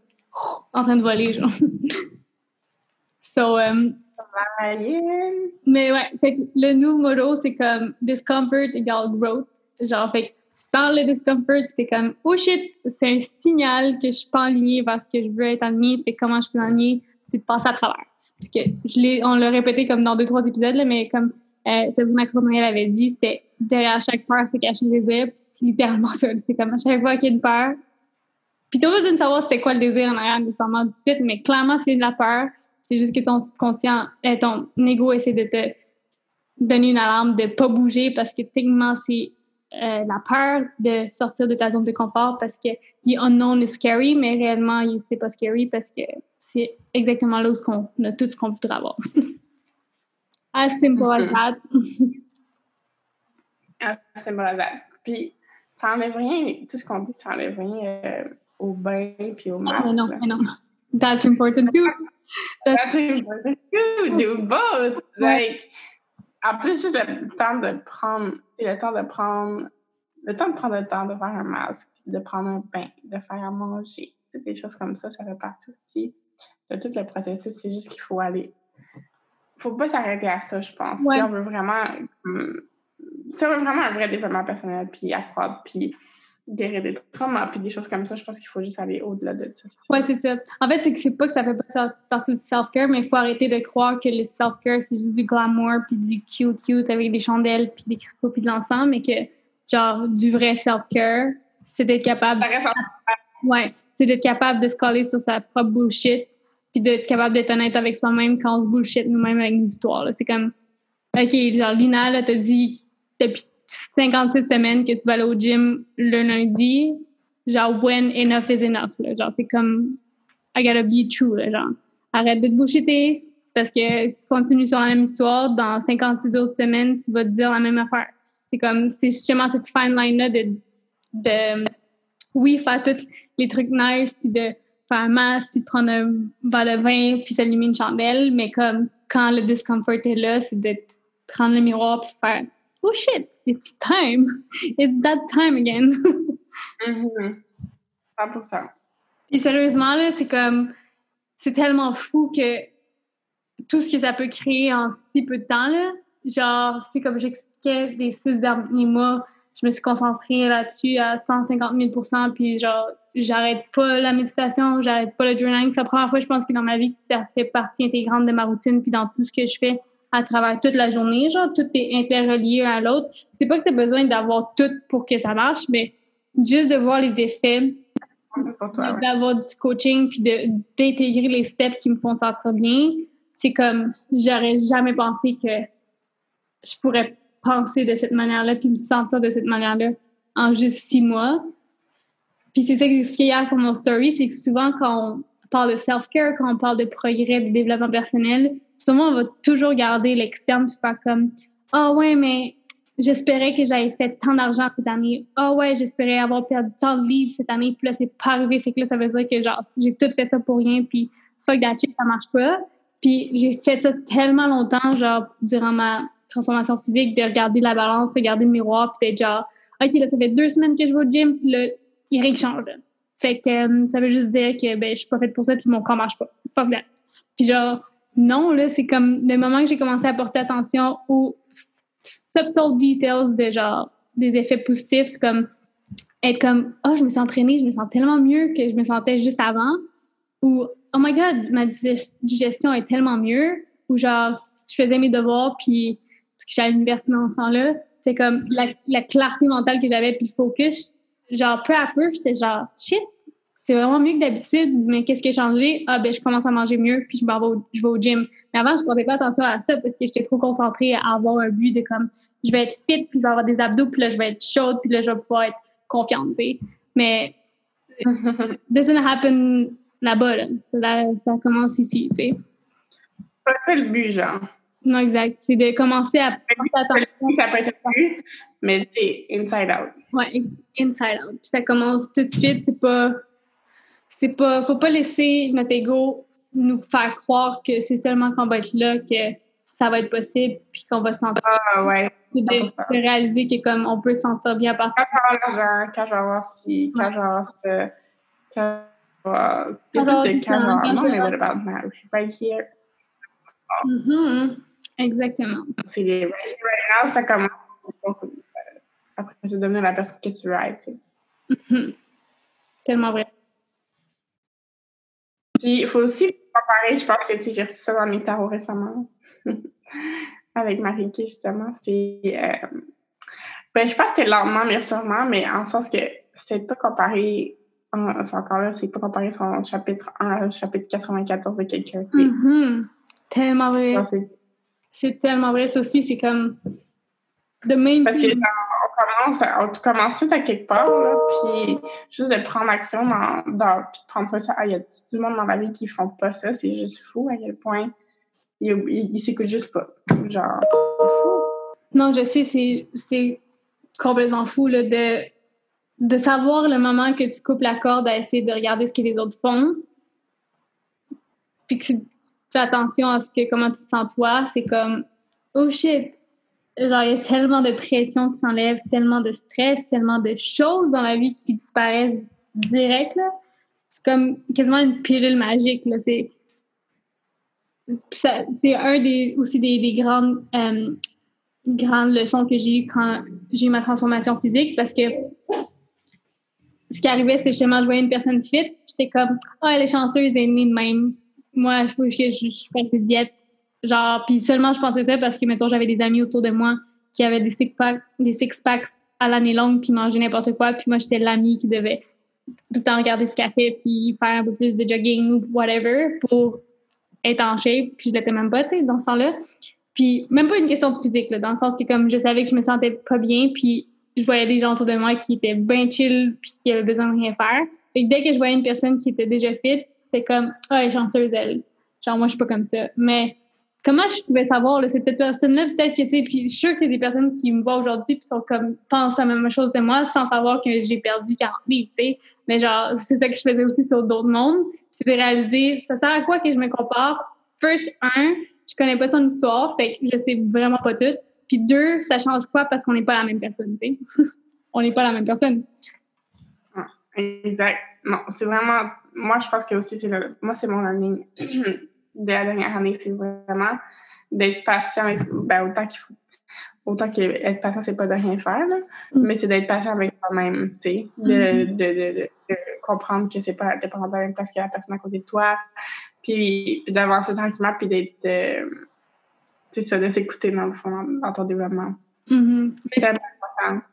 en train de voler, genre. so, um, mais ouais, fait que le nouveau motto, c'est comme discomfort égale growth. Genre, fait tu parles le discomfort, t'es comme, oh shit, c'est un signal que je suis pas alignée vers ce que je veux être alignée, puis comment je peux m'aligner, c'est de passer à travers. Parce que je on l'a répété comme dans deux, trois épisodes, là, mais comme euh, Sabrina Cromer avait dit, c'était derrière chaque peur c'est caché un désir, puis c'est littéralement ça. C'est comme à chaque fois qu'il y a une peur. Puis t'as besoin de savoir c'était quoi le désir en arrière nécessairement du suite, mais clairement, c'est de la peur. C'est juste que ton subconscient, euh, ton ego essaie de te donner une alarme de pas bouger parce que techniquement, c'est euh, la peur de sortir de ta zone de confort parce que the unknown is scary, mais réellement, c'est pas scary parce que c'est exactement là où on a tout ce qu'on voudrait avoir. as simple as that. as simple as that. Puis, ça enlève rien, tout ce qu'on dit, ça enlève rien euh, au bain puis au masque. Oh, non, non. That's important too. That's, important too. Do both. Like, en plus, juste le temps de prendre, le temps de prendre, le temps de prendre le temps de faire un masque, de prendre un bain, de faire à manger, des choses comme ça, ça fait partie aussi de tout le processus. C'est juste qu'il faut aller. faut pas s'arrêter à ça, je pense. Si on veut vraiment, si on veut vraiment un vrai développement personnel, puis accroître, puis guérir des traumas, puis des choses comme ça, je pense qu'il faut juste aller au-delà de ça. Oui, c'est ça. En fait, c'est que c'est pas que ça fait pas partie du self-care, mais il faut arrêter de croire que le self-care, c'est juste du glamour, puis du cute-cute avec des chandelles, puis des cristaux, puis de l'encens, mais que, genre, du vrai self-care, c'est d'être capable... Ouais, c'est d'être capable de se coller sur sa propre bullshit, puis d'être capable d'être honnête avec soi-même quand on se bullshit nous-mêmes avec nos histoires. C'est comme, OK, genre, Lina, là, t'as dit depuis 56 semaines que tu vas aller au gym le lundi, genre, when enough is enough, là. Genre, c'est comme, I gotta be true, là, genre. Arrête de te bullshiter, parce que si tu continues sur la même histoire, dans 56 autres semaines, tu vas te dire la même affaire. C'est comme, c'est justement cette fine line-là de, de, oui, faire tous les trucs nice, puis de faire un masque, puis de prendre un verre de vin, puis s'allumer une chandelle, mais comme, quand le discomfort est là, c'est de prendre le miroir, puis faire, oh shit, it's time. It's that time again. mm-hmm. 100%. Puis sérieusement, là, c'est comme, c'est tellement fou que tout ce que ça peut créer en si peu de temps, là, genre, c'est comme j'expliquais des six derniers mois, je me suis concentrée là-dessus à 150 000% puis genre, j'arrête pas la méditation, j'arrête pas le journaling. C'est la première fois, je pense, que dans ma vie, ça fait partie intégrante de ma routine, puis dans tout ce que je fais, à travers toute la journée. Genre, tout est interrelié à l'autre. C'est pas que tu as besoin d'avoir tout pour que ça marche, mais juste de voir les effets, d'avoir du coaching, puis d'intégrer les steps qui me font sentir bien. C'est comme, j'aurais jamais pensé que je pourrais penser de cette manière-là, puis me sentir de cette manière-là en juste six mois. Puis c'est ça que j'expliquais hier sur mon story, c'est que souvent quand on parle de self-care, quand on parle de progrès, de développement personnel, souvent, on va toujours garder l'externe puis faire comme Ah oh, ouais, mais j'espérais que j'avais fait tant d'argent cette année. Ah oh, ouais, j'espérais avoir perdu tant de livres cette année. Puis là, c'est pas arrivé. Fait que là, ça veut dire que genre, j'ai tout fait ça pour rien. Puis fuck that shit, ça marche pas. Puis j'ai fait ça tellement longtemps, genre, durant ma transformation physique, de regarder la balance, regarder le miroir, puis d'être genre, OK, là, ça fait deux semaines que je vais au gym, puis là, il rien qui change. Fait que euh, ça veut juste dire que ben, je suis pas faite pour ça, puis mon corps marche pas. Fuck that. Puis genre, non, là, c'est comme le moment que j'ai commencé à porter attention aux subtle details de genre des effets positifs, comme être comme oh je me suis entraînée, je me sens tellement mieux que je me sentais juste avant, ou oh my god ma digestion est tellement mieux, ou genre je faisais mes devoirs puis parce que j'allais à l'université dans ce temps-là, c'est comme la, la clarté mentale que j'avais puis le focus, genre peu à peu j'étais genre shit c'est vraiment mieux que d'habitude, mais qu'est-ce qui a changé? Ah, ben, je commence à manger mieux, puis je, vais au, je vais au gym. Mais avant, je ne portais pas attention à ça parce que j'étais trop concentrée à avoir un but de comme, je vais être fit, puis avoir des abdos, puis là, je vais être chaude, puis là, je vais pouvoir être confiante, tu sais. Mais, doesn't happen là-bas, là. Ça, ça commence ici, tu sais. C'est le but, genre. Non, exact. C'est de commencer à porter attention. Ça peut être le but, mais c'est inside out. Ouais, inside out. Puis ça commence tout de suite, c'est pas c'est pas, faut pas laisser notre ego nous faire croire que c'est seulement quand on va être là que ça va être possible puis qu'on va se sentir. Ah, ouais. De, de, réaliser que comme on peut se sentir bien à partir. Quand avoir quand je vais avoir si, quand je vais avoir ce, quand je vais avoir, quand je non, mais what about now? Right here. Mm-hmm. Exactement. C'est right, right now, ça commence. Après, c'est devenir la personne que tu es, tu sais. Mm-hmm. Tellement vrai. Puis, il faut aussi comparer, je pense que j'ai reçu ça dans mes tarots récemment, avec Marie-Ké, justement. C'est. Euh, ben, je pense que c'était lentement, mais sûrement, mais en sens que c'est pas comparé. C'est encore là, c'est pas comparé son chapitre 1 au chapitre 94 de quelqu'un. Mm-hmm. Tellement vrai. C'est tellement vrai. Ça aussi, c'est comme. The main Parce que on commence, on commence tout à quelque part, là, puis juste de prendre action dans, puis de prendre ça. Ah, il y a du monde dans la vie qui font pas ça, c'est juste fou à quel point ils il, s'écoutent juste pas. Genre, c'est fou. Non, je sais, c'est complètement fou là, de, de savoir le moment que tu coupes la corde à essayer de regarder ce que les autres font, puis que tu fais attention à ce que comment tu te sens toi, c'est comme oh shit, genre, il y a tellement de pression qui s'enlève, tellement de stress, tellement de choses dans la vie qui disparaissent direct, là. C'est comme quasiment une pilule magique, là. C'est, c'est un des, aussi des, des grandes, euh, grandes leçons que j'ai eues quand j'ai eu ma transformation physique parce que ce qui arrivait, c'était justement, je voyais une personne fit, j'étais comme, oh, elle est chanceuse, elle est née de même. Moi, il faut que je, je des diètes Genre, puis seulement je pensais ça parce que, mettons, j'avais des amis autour de moi qui avaient des six-packs des six packs à l'année longue puis mangeaient n'importe quoi. Puis moi, j'étais l'ami qui devait tout le temps regarder ce café puis faire un peu plus de jogging ou whatever pour être en shape. Puis je l'étais même pas, tu sais, dans ce temps-là. Puis même pas une question de physique, là, dans le sens que comme je savais que je me sentais pas bien, puis je voyais des gens autour de moi qui étaient bien chill puis qui avaient besoin de rien faire. Fait que dès que je voyais une personne qui était déjà fit, c'était comme « Ah, oh, chanceuse, elle. » Genre, moi, je suis pas comme ça. Mais comment je pouvais savoir, là, cette personne-là, peut-être que, tu sais, puis je suis sûre qu'il y a des personnes qui me voient aujourd'hui puis sont comme, pensent la même chose de moi sans savoir que j'ai perdu 40 livres, tu sais. Mais genre, c'est ça que je faisais aussi sur d'autres mondes. C'est de réaliser, ça sert à quoi que je me compare? First, un, je connais pas son histoire, fait que je sais vraiment pas tout. Puis deux, ça change quoi parce qu'on n'est pas la même personne, tu sais? On n'est pas la même personne. Exact. Non, c'est vraiment, moi, je pense que aussi, c'est le, moi, c'est mon année de la dernière année, c'est vraiment d'être patient avec, ben, autant qu'il faut, autant qu'être patient, c'est pas de rien faire, là, mm. mais c'est d'être patient avec toi-même, tu sais, de, mm-hmm. de, de, de, comprendre que c'est pas, t'es pas à la même place que la personne à côté de toi, puis, puis d'avancer tranquillement, puis d'être, euh, tu sais, ça, de s'écouter dans le fond, dans, ton développement. Mm-hmm. C'est tellement important.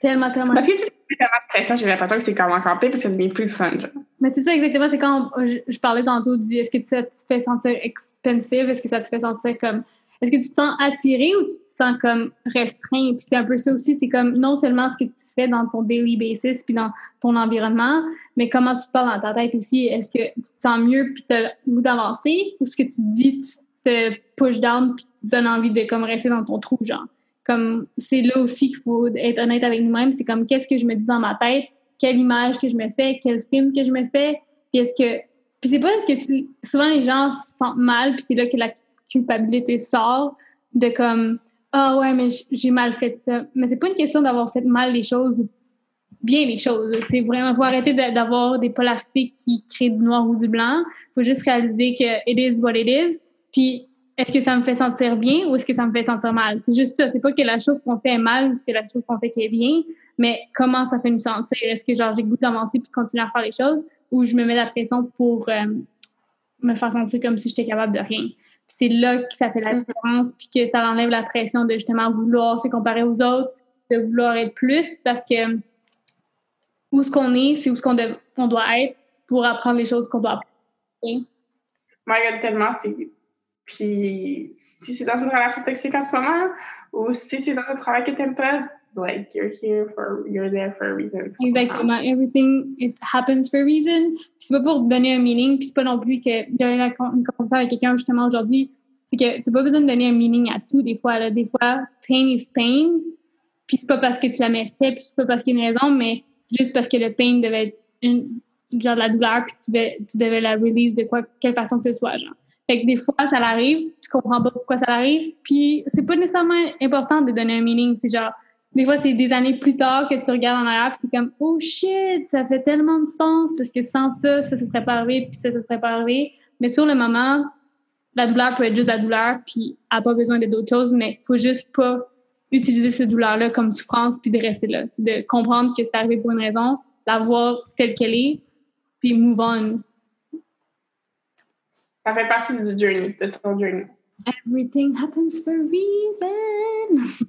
Tellement, tellement. Parce que si tu tellement pression, j'ai l'impression que c'est comme encore pire parce que ça devient plus fun, genre. Mais c'est ça exactement, c'est quand je, parlais tantôt du est-ce que ça te fait sentir expensive, est-ce que ça te fait sentir comme est-ce que tu te sens attiré ou tu te sens comme restreint? Puis c'est un peu ça aussi, c'est comme non seulement ce que tu fais dans ton daily basis puis dans ton environnement, mais comment tu te parles dans ta tête aussi. Est-ce que tu te sens mieux puis tu as le goût d'avancer ou ce que tu te dis, tu te push down puis te donne envie de comme rester dans ton trou, genre? Comme c'est là aussi qu'il faut être honnête avec nous-mêmes, c'est comme qu'est-ce que je me dis dans ma tête? Quelle image que je me fais, quel film que je me fais? Puis est-ce que. Puis c'est pas que tu... souvent les gens se sentent mal, puis c'est là que la culpabilité sort de comme ah ouais mais j'ai mal fait ça. Mais c'est pas une question d'avoir fait mal les choses bien les choses. C'est vraiment faut arrêter d'avoir des polarités qui créent du noir ou du blanc. Faut juste réaliser que it is what it is. Puis est-ce que ça me fait sentir bien ou est-ce que ça me fait sentir mal? C'est juste ça. C'est pas que la chose qu'on fait est mal ou que la chose qu'on fait qui est bien, mais comment ça fait nous sentir? Est-ce que genre j'ai goût d'avancer puis continuer à faire les choses ou je me mets la pression pour euh, me faire sentir comme si j'étais capable de rien? c'est là que ça fait la mm. différence puis que ça enlève la pression de justement vouloir se comparer aux autres, de vouloir être plus parce que où ce qu'on est, c'est où ce qu'on doit être pour apprendre les choses qu'on doit apprendre. Moi, tellement, c'est puis si c'est dans une relation toxique en ce moment, ou si c'est dans un travail que t'aimes pas, like you're here for you're there for a reason. Exactement. Everything it happens for a reason. C'est pas pour donner un meaning, puis c'est pas non plus que j'ai une conversation avec quelqu'un justement aujourd'hui, c'est que t'as pas besoin de donner un meaning à tout des fois. Là. Des fois, pain is pain, puis c'est pas parce que tu la méritais, puis c'est pas parce qu'il y a une raison, mais juste parce que le pain devait être une, genre de la douleur, puis tu devais, tu devais la release de quoi, quelle façon que ce soit, genre. Des fois, ça arrive, tu comprends pas pourquoi ça arrive, puis c'est pas nécessairement important de donner un meaning. C'est genre, des fois, c'est des années plus tard que tu regardes en arrière, puis t'es comme, oh shit, ça fait tellement de sens, parce que sans ça, ça se serait pas arrivé, puis ça se serait pas arrivé. Mais sur le moment, la douleur peut être juste la douleur, puis elle n'a pas besoin d'autres choses, mais faut juste pas utiliser cette douleur-là comme souffrance, puis de rester là. C'est de comprendre que c'est arrivé pour une raison, la voir telle qu'elle est, puis move on. Ça fait partie du journey, de ton journey. Everything happens for a reason.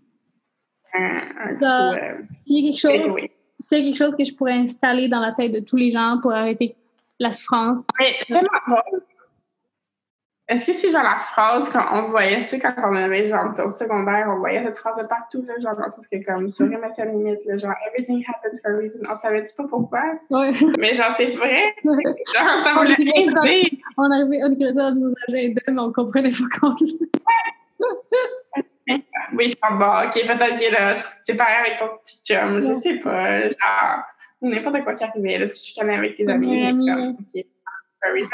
Euh, Il y a quelque chose, takeaway. c'est quelque chose que je pourrais installer dans la tête de tous les gens pour arrêter la souffrance. Mais tellement. Est-ce que c'est genre la phrase qu'on voyait, tu sais, quand on avait genre au secondaire, on voyait cette phrase de partout, là, genre dans tout ce que comme sourire, mais c'est limite, là, genre everything happens for a reason. On savait-tu pas pourquoi? Ouais. Mais genre, c'est vrai. Genre, ça voulait On rien dirait dire. on arrivait, on écrivait ça dans nos agendas, mais on comprenait pas compte. Oui, genre, bon, ok, peut-être que là, t'es pareil avec ton petit chum, je sais pas, genre, n'importe quoi qui arrivait, là, tu te chicanais avec tes amis, comme,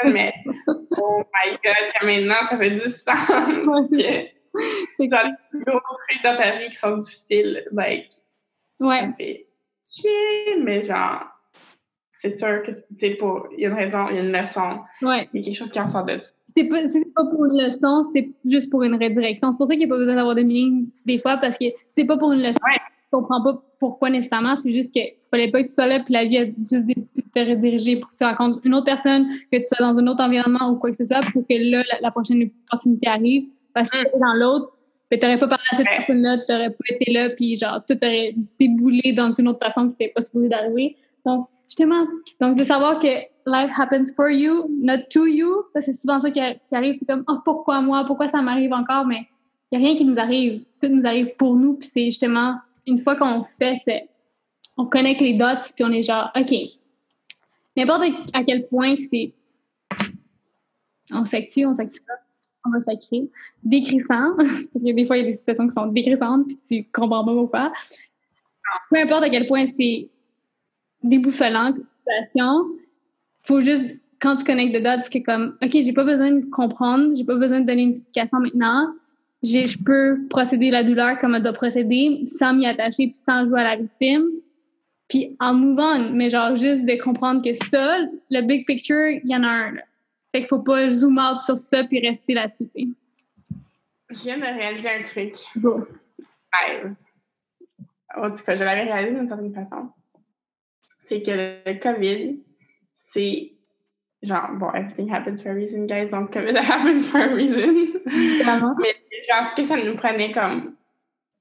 mais oh my god, que maintenant, ça fait du sens que, genre, les gros trucs dans ta vie qui sont difficiles, like, Ouais. ça me fait chier, mais genre, c'est sûr que c'est pas, il y a une raison, il y a une leçon, Ouais. il y a quelque chose qui en sort de ça. C'est pas, c'est pas pour une leçon, c'est juste pour une redirection. C'est pour ça qu'il n'y a pas besoin d'avoir de meaning des fois, parce que c'est pas pour une leçon. Ouais. Comprends pas pourquoi nécessairement, c'est juste qu'il fallait pas que tu sois là, puis la vie a juste décidé de te rediriger pour que tu rencontres une autre personne, que tu sois dans un autre environnement ou quoi que ce soit, pour que là, la, la prochaine opportunité arrive. Parce que Mm. dans l'autre, ben, t'aurais pas parlé à cette Ouais. personne-là, t'aurais pas été là, puis genre, tout aurait déboulé dans une autre façon qui n'était pas supposé d'arriver. Donc, justement, donc de savoir que life happens for you, not to you, parce que c'est souvent ça qui arrive, c'est comme, oh, pourquoi moi, pourquoi ça m'arrive encore, mais il n'y a rien qui nous arrive, tout nous arrive pour nous, puis c'est justement, une fois qu'on fait, on connecte les dots, puis on est genre, OK, n'importe à quel point c'est, on s'actue, on s'actue pas, on va sacrer, décrissant, parce que des fois, il y a des situations qui sont décrissantes, puis tu comprends pas pourquoi. Peu importe à quel point c'est déboussolant, situation, faut juste, quand tu connectes de dots, c'est comme, OK, j'ai pas besoin de comprendre, j'ai pas besoin de donner une explication maintenant. Je peux procéder la douleur comme elle doit procéder sans m'y attacher puis sans jouer à la victime. Puis en mouvant, mais genre juste de comprendre que ça, le big picture, il y en a un. Là. Fait qu'il faut pas zoom out sur ça puis rester là-dessus, tu. Je viens de réaliser un truc. Go. live. En tout cas, je l'avais réalisé d'une certaine façon. C'est que le COVID, c'est genre, bon, everything happens for a reason, guys, donc COVID happens for a reason. Vraiment. Mais genre, ce que ça nous prenait comme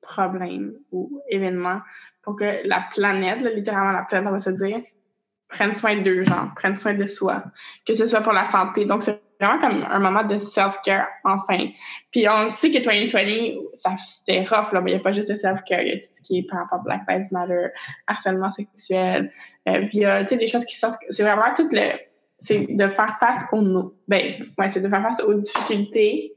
problème ou événement pour que la planète, littéralement la planète, on va se dire, prenne soin d'eux, genre, prenne soin de soi, que ce soit pour la santé. Donc, c'est vraiment comme un moment de self-care, enfin. Puis on sait que 2020, ça, c'était rough, là, mais il n'y a pas juste le self-care, il y a tout ce qui est par rapport à Black Lives Matter, harcèlement sexuel, euh, viol, tu sais, des choses qui sortent. C'est vraiment tout le. C'est de faire face aux. Ben, ouais, c'est de faire face aux difficultés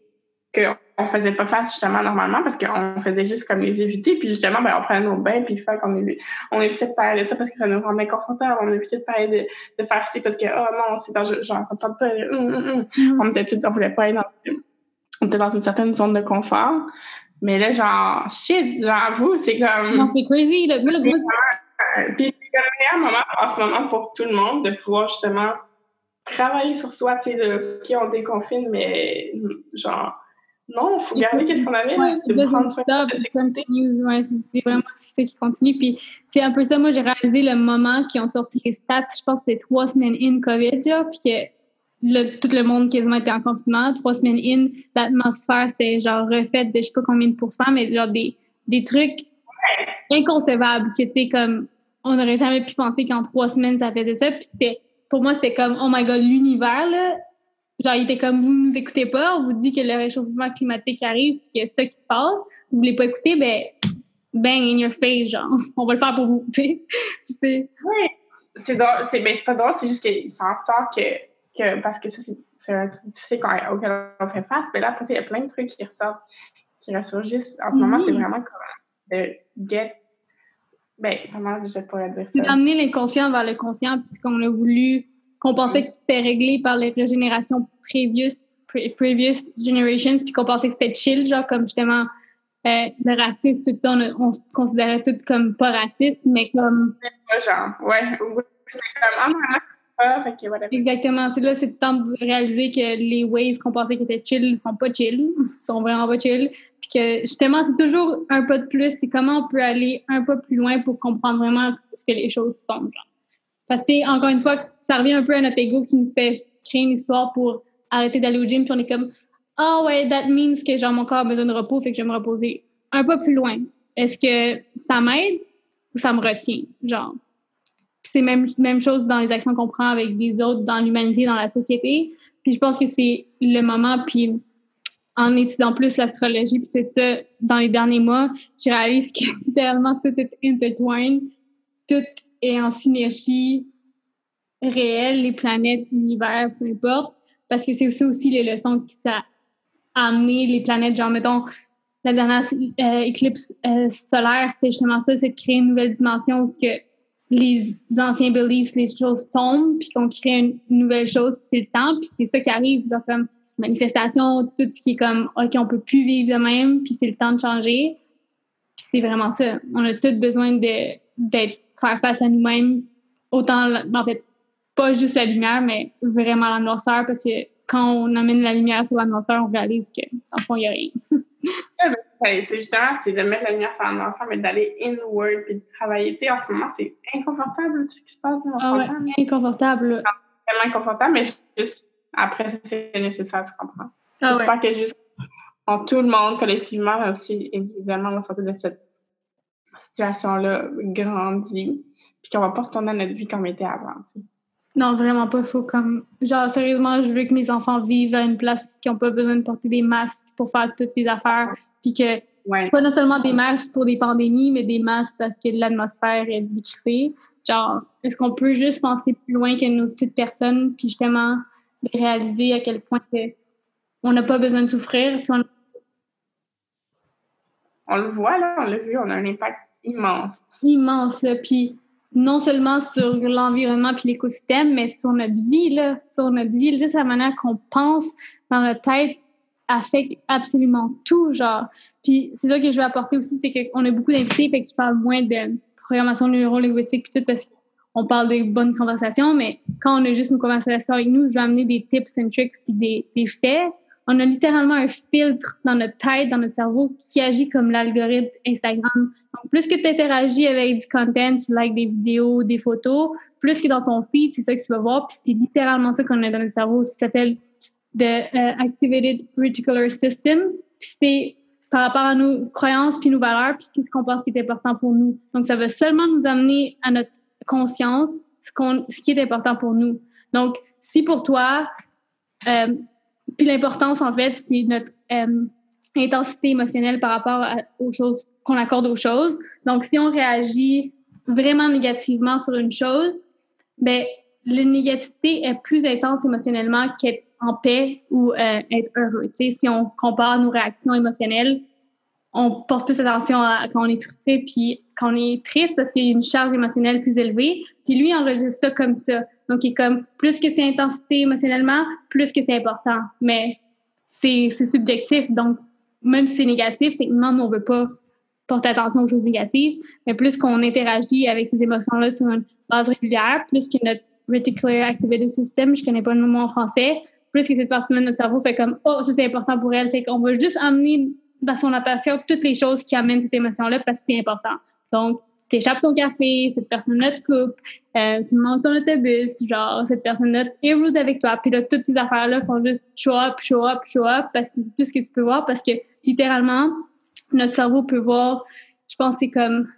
qu'on faisait pas face justement normalement parce qu'on faisait juste comme les éviter puis justement ben on prenait nos bains puis qu'on évi- on évitait de parler de ça parce que ça nous rendait inconfortable on évitait de parler de, de faire ci parce que oh non c'est dangereux genre on tente pas hum, hum, hum. Mhm. on était tout on voulait pas être dans on était dans une certaine zone de confort mais là genre shit genre vous c'est comme Non, c'est crazy. Le, euh, Puis c'est comme le meilleur moment en ce moment pour tout le monde de pouvoir justement travailler sur soi, tu sais, de qui on déconfine, mais genre, non, il faut garder qu'est-ce qu'on avait, Ouais, de prendre soin de c'est c'est vraiment ça qui continue. Puis c'est un peu ça, moi, j'ai réalisé le moment qu'ils ont sorti les stats, je pense que c'était trois semaines in COVID, là, puis que le- tout le monde quasiment était en confinement. Trois semaines in, l'atmosphère, c'était genre refaite de je sais pas combien de pourcents, mais genre des, des trucs inconcevables que, tu sais, comme on n'aurait jamais pu penser qu'en trois semaines, ça faisait ça. Puis c'était, pour moi, c'était comme, oh my god, l'univers, là, Genre, il était comme, vous nous écoutez pas, on vous dit que le réchauffement climatique arrive, puis a ça qui se passe, vous voulez pas écouter, ben, bang in your face, genre, on va le faire pour vous, tu sais. C'est- Oui, c'est drôle, c'est ben, c'est pas drôle, c'est juste qu'il s'en sort que, que parce que ça, c'est- c'est un truc difficile qu'on- auquel on fait face, mais là, il y a plein de trucs qui ressortent, qui ressurgissent. En ce moment, Mhm. c'est vraiment comme de get. Ben, comment je pourrais dire ça? C'est d'amener l'inconscient vers le conscient, puis ce qu'on a voulu qu'on pensait que c'était réglé par les régénérations previous, previous generations, puis qu'on pensait que c'était chill, genre comme justement euh, le racisme, tout ça, on, se considérait tout comme pas raciste, mais comme. genre, ouais. Ah, Exactement. C'est là, c'est le temps de réaliser que les ways qu'on pensait qu'ils étaient chill sont pas chill, sont vraiment pas chill. Puis que justement, c'est toujours un pas de plus. C'est comment on peut aller un pas plus loin pour comprendre vraiment ce que les choses sont. Genre. Parce que, encore une fois, ça revient un peu à notre ego qui nous fait créer une histoire pour arrêter d'aller au gym. Puis on est comme, ah ouais, that means que genre mon corps a besoin de repos, fait que je vais me reposer un peu plus loin. Est-ce que ça m'aide ou ça me retient? Genre. c'est même même chose dans les actions qu'on prend avec des autres dans l'humanité, dans la société. Puis je pense que c'est le moment, puis en étudiant plus l'astrologie puis tout ça dans les derniers mois, je réalise que littéralement tout est intertwined, tout est en synergie réelle, les planètes, l'univers, peu importe, parce que c'est aussi les leçons qui ça amener les planètes. Genre, mettons, la dernière euh, éclipse euh, solaire, c'était justement ça, c'est de créer une nouvelle dimension où que les anciens beliefs, les choses tombent, puis qu'on crée une, nouvelle chose, puis c'est le temps, puis c'est ça qui arrive, genre comme manifestation, tout ce qui est comme, OK, on peut plus vivre de même, puis c'est le temps de changer. Puis c'est vraiment ça. On a tous besoin d'être, faire face à nous-mêmes, autant, en fait, pas juste la lumière, mais vraiment la noirceur, parce que quand on amène la lumière sur l'atmosphère, on réalise qu'en fond, il n'y a rien. c'est justement, c'est de mettre la lumière sur l'atmosphère, mais d'aller inward et de travailler. Tu sais, en ce moment, c'est inconfortable tout ce qui se passe dans ah ouais, inconfortable. C'est tellement inconfortable, mais juste après, c'est nécessaire, tu comprends. Ah J'espère que juste en tout le monde, collectivement, mais aussi individuellement, on va sortir de cette situation-là grandie, puis qu'on va pas retourner à notre vie comme on était avant. Non, vraiment pas. Faut comme. Genre, sérieusement, je veux que mes enfants vivent à une place qui n'ont pas besoin de porter des masques pour faire toutes les affaires. Puis que. Pas non seulement des masques pour des pandémies, mais des masques parce que l'atmosphère est décriée. Genre, est-ce qu'on peut juste penser plus loin que nos petites personnes, puis justement, de réaliser à quel point que on n'a pas besoin de souffrir. on... on... le voit, là, on l'a vu, on a un impact immense. Immense, là. Puis non seulement sur l'environnement puis l'écosystème, mais sur notre vie, là, sur notre vie, juste la manière qu'on pense dans notre tête affecte absolument tout, genre. Puis c'est ça que je veux apporter aussi, c'est qu'on a beaucoup d'invités, fait que tu parles moins de programmation neuro-linguistique puis tout, parce qu'on parle des bonnes conversations, mais quand on a juste une conversation avec nous, je vais amener des tips and tricks puis des faits on a littéralement un filtre dans notre tête, dans notre cerveau, qui agit comme l'algorithme Instagram. Donc, plus que tu interagis avec du content, tu likes des vidéos, des photos, plus que dans ton feed, c'est ça que tu vas voir. Puis c'est littéralement ça qu'on a dans notre cerveau. Ça s'appelle the uh, Activated Reticular System. Puis c'est par rapport à nos croyances puis nos valeurs, puis ce qu'on pense qui est important pour nous. Donc, ça va seulement nous amener à notre conscience ce, qu'on, ce qui est important pour nous. Donc, si pour toi, euh, puis l'importance, en fait, c'est notre euh, intensité émotionnelle par rapport aux choses qu'on accorde aux choses. Donc, si on réagit vraiment négativement sur une chose, ben la négativité est plus intense émotionnellement qu'être en paix ou euh, être heureux. Tu sais, si on compare nos réactions émotionnelles, on porte plus attention à quand on est frustré puis quand on est triste parce qu'il y a une charge émotionnelle plus élevée. Puis lui, enregistre ça comme ça. Donc, il est comme, plus que c'est intensité émotionnellement, plus que c'est important. Mais c'est subjectif. Donc, même si c'est négatif, techniquement, nous, on veut pas porter attention aux choses négatives. Mais plus qu'on interagit avec ces émotions-là sur une base régulière, plus que notre Reticular Activity System, je connais pas le mot en français, plus que cette partie-là de notre cerveau fait comme, oh, ça c'est important pour elle. Fait qu'on va juste amener dans son attention toutes les choses qui amènent cette émotion-là parce que c'est important. Donc, t'échappes ton café, cette personne-là te coupe, euh, tu manques ton autobus, genre, cette personne-là est rude avec toi. Puis là, toutes ces affaires-là font juste show up, show up, show up, parce que c'est tout ce que tu peux voir, parce que littéralement, notre cerveau peut voir, je pense c'est comme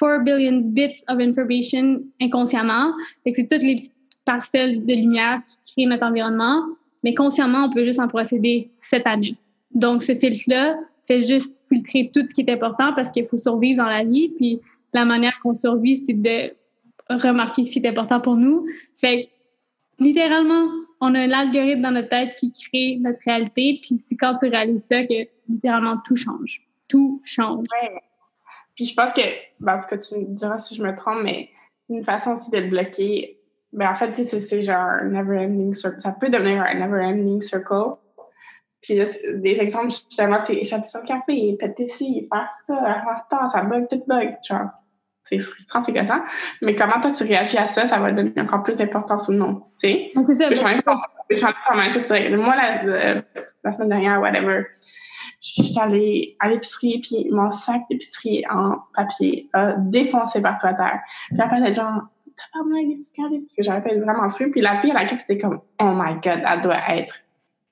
4 billion bits of information inconsciemment. Fait que c'est toutes les petites parcelles de lumière qui créent notre environnement, mais consciemment, on peut juste en procéder 7 à 9. Donc, ce filtre-là fait juste filtrer tout ce qui est important parce qu'il faut survivre dans la vie, puis la manière qu'on survit, c'est de remarquer ce qui est important pour nous. Fait que, littéralement, on a l'algorithme dans notre tête qui crée notre réalité, puis c'est quand tu réalises ça que littéralement tout change. Tout change. Ouais. Puis je pense que, ben, ce que tu me diras si je me trompe, mais une façon aussi de le bloquer, ben, en fait, c'est genre un never-ending circle. Ça peut devenir un never-ending circle. Puis des exemples, justement, tu échapper sur le café, péter ici, faire ça, attends, ça bug, tout bug. Genre, c'est frustrant, c'est ça. Mais comment toi, tu réagis à ça, ça va donner encore plus d'importance ou non, tu sais? C'est ça. Je changer ton Moi, la, euh, la, semaine dernière, whatever, je suis allée à l'épicerie, puis mon sac d'épicerie en papier a défoncé par à terre. Puis après, les gens, t'as pas mal parce que j'avais pas vraiment fou. Puis la fille à laquelle c'était comme, oh my god, elle doit être.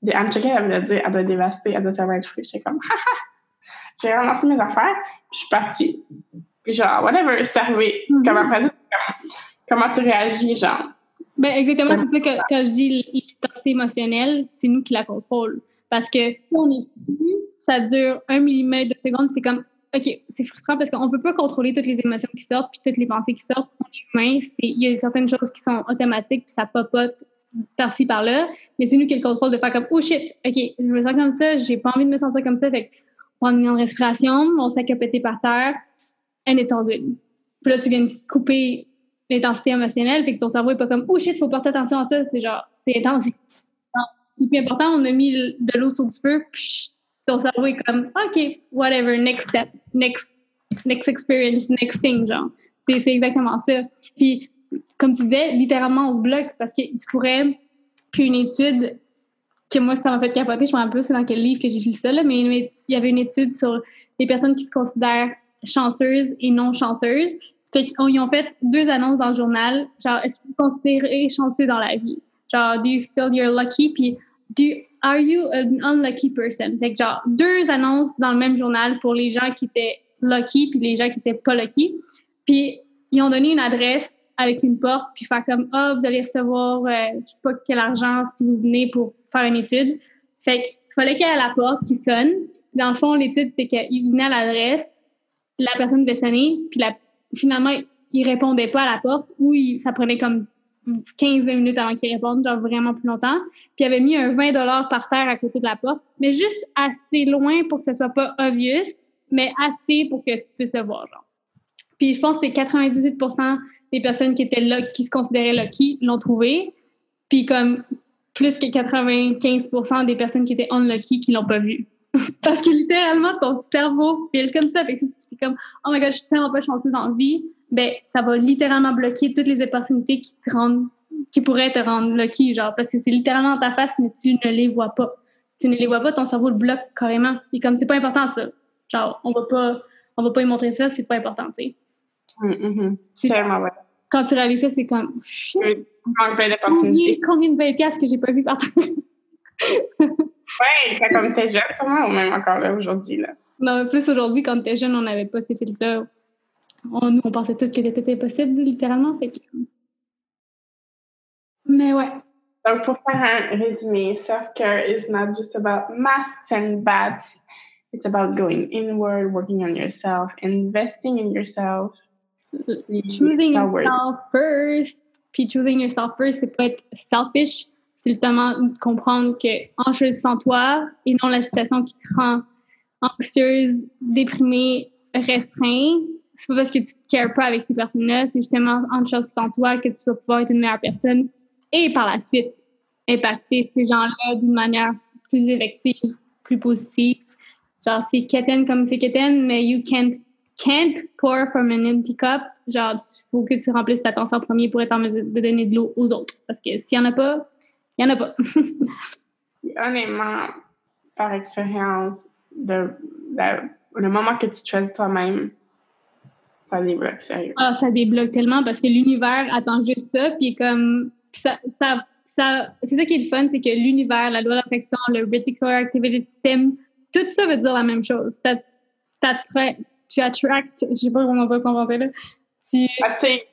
Elle me checkait, elle me dire, elle doit être dévastée, elle doit être fruit. J'étais comme, haha. J'ai ramassé mes affaires, puis je suis partie. Puis genre, whatever, servez. Mm-hmm. Comme après comment tu réagis, genre? Ben, exactement, c'est ça que quand je dis l'intensité émotionnelle, c'est nous qui la contrôle. Parce que si on est ça dure un millimètre de seconde, c'est comme, OK, c'est frustrant parce qu'on ne peut pas contrôler toutes les émotions qui sortent puis toutes les pensées qui sortent. On est humain, il y a certaines choses qui sont automatiques puis ça popote par-ci, par-là. Mais c'est nous qui avons le contrôle de faire comme, oh shit, OK, je me sens comme ça, j'ai pas envie de me sentir comme ça. Fait on prend une respiration, on s'est péter par terre, and it's all good. Puis là, tu viens de couper l'intensité émotionnelle, fait que ton cerveau est pas comme, oh shit, faut porter attention à ça. C'est genre, c'est intense. C'est plus important, on a mis de l'eau sur le feu, ton cerveau est comme, OK, whatever, next step, next, next experience, next thing, genre. C'est exactement ça. Puis, comme tu disais, littéralement, on se bloque parce tu pourrais, puis une étude que moi, ça m'a fait capoter, je me rappelle pas c'est dans quel livre que j'ai lu ça, là, mais il y avait une étude sur les personnes qui se considèrent chanceuses et non chanceuses. Fait qu'ils ont fait deux annonces dans le journal, genre, est-ce que vous vous considérez chanceux dans la vie? Genre, do you feel you're lucky? Puis, do Are you an unlucky person? Fait que genre, deux annonces dans le même journal pour les gens qui étaient lucky puis les gens qui étaient pas lucky. Puis, ils ont donné une adresse avec une porte puis faire comme, ah, oh, vous allez recevoir, euh, je sais pas quel argent si vous venez pour faire une étude. Fait qu'il fallait qu'il y ait la porte qui sonne. Dans le fond, l'étude, c'est qu'il venait à l'adresse, la personne devait sonner, puis la, finalement, il répondait pas à la porte ou il, ça prenait comme 15 minutes avant qu'il réponde, genre vraiment plus longtemps. Puis il avait mis un 20 par terre à côté de la porte, mais juste assez loin pour que ce soit pas obvious, mais assez pour que tu puisses le voir, genre. Puis je pense que c'est 98 des personnes qui étaient là, qui se considéraient lucky, l'ont trouvé. Puis comme plus que 95 des personnes qui étaient unlucky qui l'ont pas vu. Parce que littéralement, ton cerveau file comme ça. Fait que si tu fais comme, oh my god, je suis tellement pas chanceuse dans la vie, ben, ça va littéralement bloquer toutes les opportunités qui te rendent, qui pourraient te rendre lucky, genre, parce que c'est littéralement dans ta face, mais tu ne les vois pas. Tu ne les vois pas, ton cerveau le bloque carrément. Et comme c'est pas important, ça. Genre, on va pas, on va pas y montrer ça, c'est pas important, tu sais. Mm -hmm. Quand tu réalises ça, c'est comme, shit. Combien, combien de belles pièces que j'ai pas vues par ouais, comme t'es jeune, sûrement, ou même encore là aujourd'hui, là. Non, plus aujourd'hui, quand t'es jeune, on n'avait pas ces filtres on, on pensait tous que c'était impossible, littéralement. Fait que... Mais ouais. Donc, pour faire un résumé, self-care is not just about masks and baths. It's about going inward, working on yourself, investing in yourself. Choosing yourself first. Puis choosing yourself first, c'est pas être selfish. C'est justement comprendre que en choisissant toi et non la situation qui te rend anxieuse, déprimée, restreinte, c'est pas parce que tu ne cares pas avec ces personnes-là, c'est justement en choisissant toi que tu vas pouvoir être une meilleure personne et par la suite impacter ces gens-là d'une manière plus effective, plus positive. Genre, c'est quétaine comme c'est quétaine, mais you can't, can't pour from an empty cup. Genre, il faut que tu remplisses ta tasse en premier pour être en mesure de donner de l'eau aux autres. Parce que s'il n'y en a pas, il n'y en a pas. Honnêtement, par expérience, de, le moment que tu choisis toi-même, ça débloque, sérieux. Ah, ça débloque tellement parce que l'univers attend juste ça, puis comme, ça, ça, ça c'est ça qui est le fun, c'est que l'univers, la loi d'attraction, le reticular activity system, tout ça veut dire la même chose. Tu attracts, je sais pas comment dire ça en français, là. Tu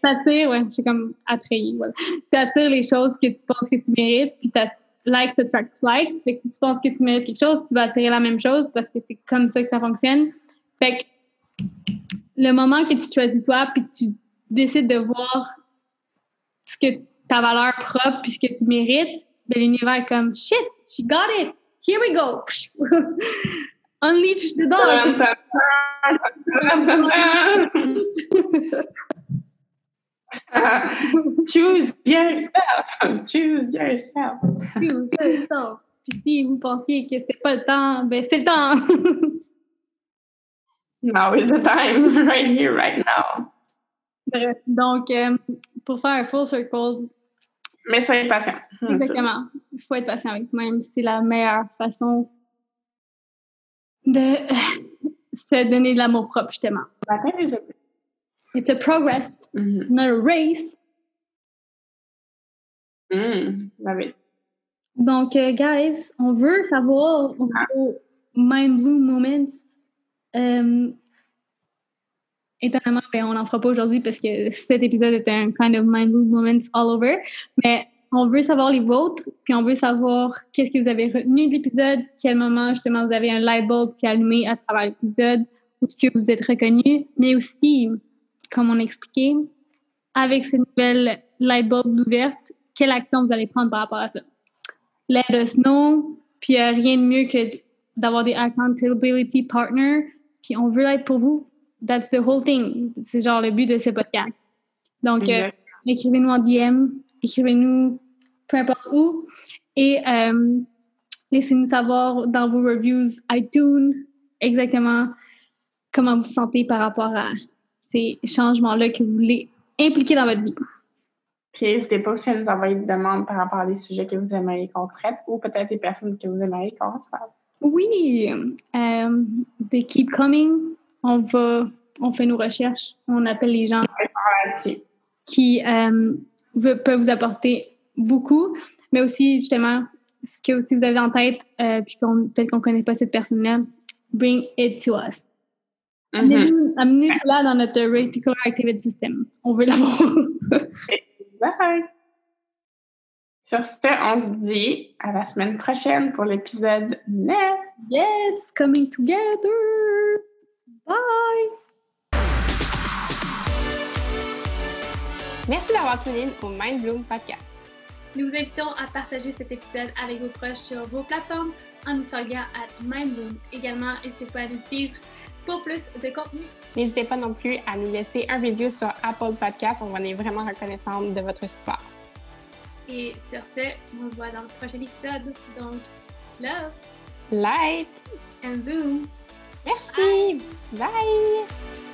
attires, ouais, c'est comme attrayer, voilà. Tu attires les choses que tu penses que tu mérites, puis tu likes attract likes. Fait que si tu penses que tu mérites quelque chose, tu vas attirer la même chose parce que c'est comme ça que ça fonctionne. Fait que le moment que tu choisis toi, puis tu décides de voir ce que ta valeur propre, puis ce que tu mérites, ben, l'univers est comme shit, she got it, here we go. Unleash the dog. Choose yourself. Choose yourself. Choose yourself. Puis si vous pensiez que c'était pas le temps, ben c'est le temps. Now is the time, right here, right now. Bref, donc, euh, pour faire un full circle. Mais soyez patient. Exactement. Il faut être patient avec toi-même. C'est la meilleure façon de se donner de l'amour propre, justement. It's a progress, mm-hmm. not a race. Mm, love it. Donc, uh, guys, on veut savoir vos mind blue moments. Um, étonnamment, ben, on n'en fera pas aujourd'hui parce que cet épisode est un kind of mind blue moments all over. Mais on veut savoir les vôtres, puis on veut savoir qu'est-ce que vous avez retenu de l'épisode, quel moment justement vous avez un light bulb qui a allumé à travers l'épisode, ou que vous êtes reconnu, mais aussi, comme on a expliqué, avec cette nouvelle light bulb ouverte, quelle action vous allez prendre par rapport à ça? Let us know, puis a rien de mieux que d'avoir des accountability partners, puis on veut être pour vous. That's the whole thing. C'est genre le but de ce podcast. Donc, euh, écrivez-nous en DM, écrivez-nous peu importe où. Et euh, laissez-nous savoir dans vos reviews iTunes exactement comment vous vous sentez par rapport à ces changements-là que vous voulez impliquer dans votre vie. Puis n'hésitez pas aussi à nous envoyer des demandes par rapport à des sujets que vous aimeriez qu'on traite ou peut-être des personnes que vous aimeriez qu'on fasse. Oui, euh, they keep coming. On va, on fait nos recherches, on appelle les gens qui euh, peut vous apporter beaucoup, mais aussi justement ce que aussi vous avez en tête, euh, puis peut-être qu'on ne connaît pas cette personne-là, bring it to us. Mm-hmm. Amenez-la dans notre Reticular Activity System. On veut l'avoir. Bye! Sur ce, on se dit à la semaine prochaine pour l'épisode 9. Yes, coming together. Bye! Merci d'avoir tenu au Mind Bloom Podcast. Nous vous invitons à partager cet épisode avec vos proches sur vos plateformes en nous taguant à MindBloom. Également, n'hésitez pas à nous suivre pour plus de contenu. N'hésitez pas non plus à nous laisser un review sur Apple Podcast. On est vraiment reconnaissant de votre support. Et sur ce, on se voit dans le prochain épisode. Donc, love, light and boom. Merci. Bye.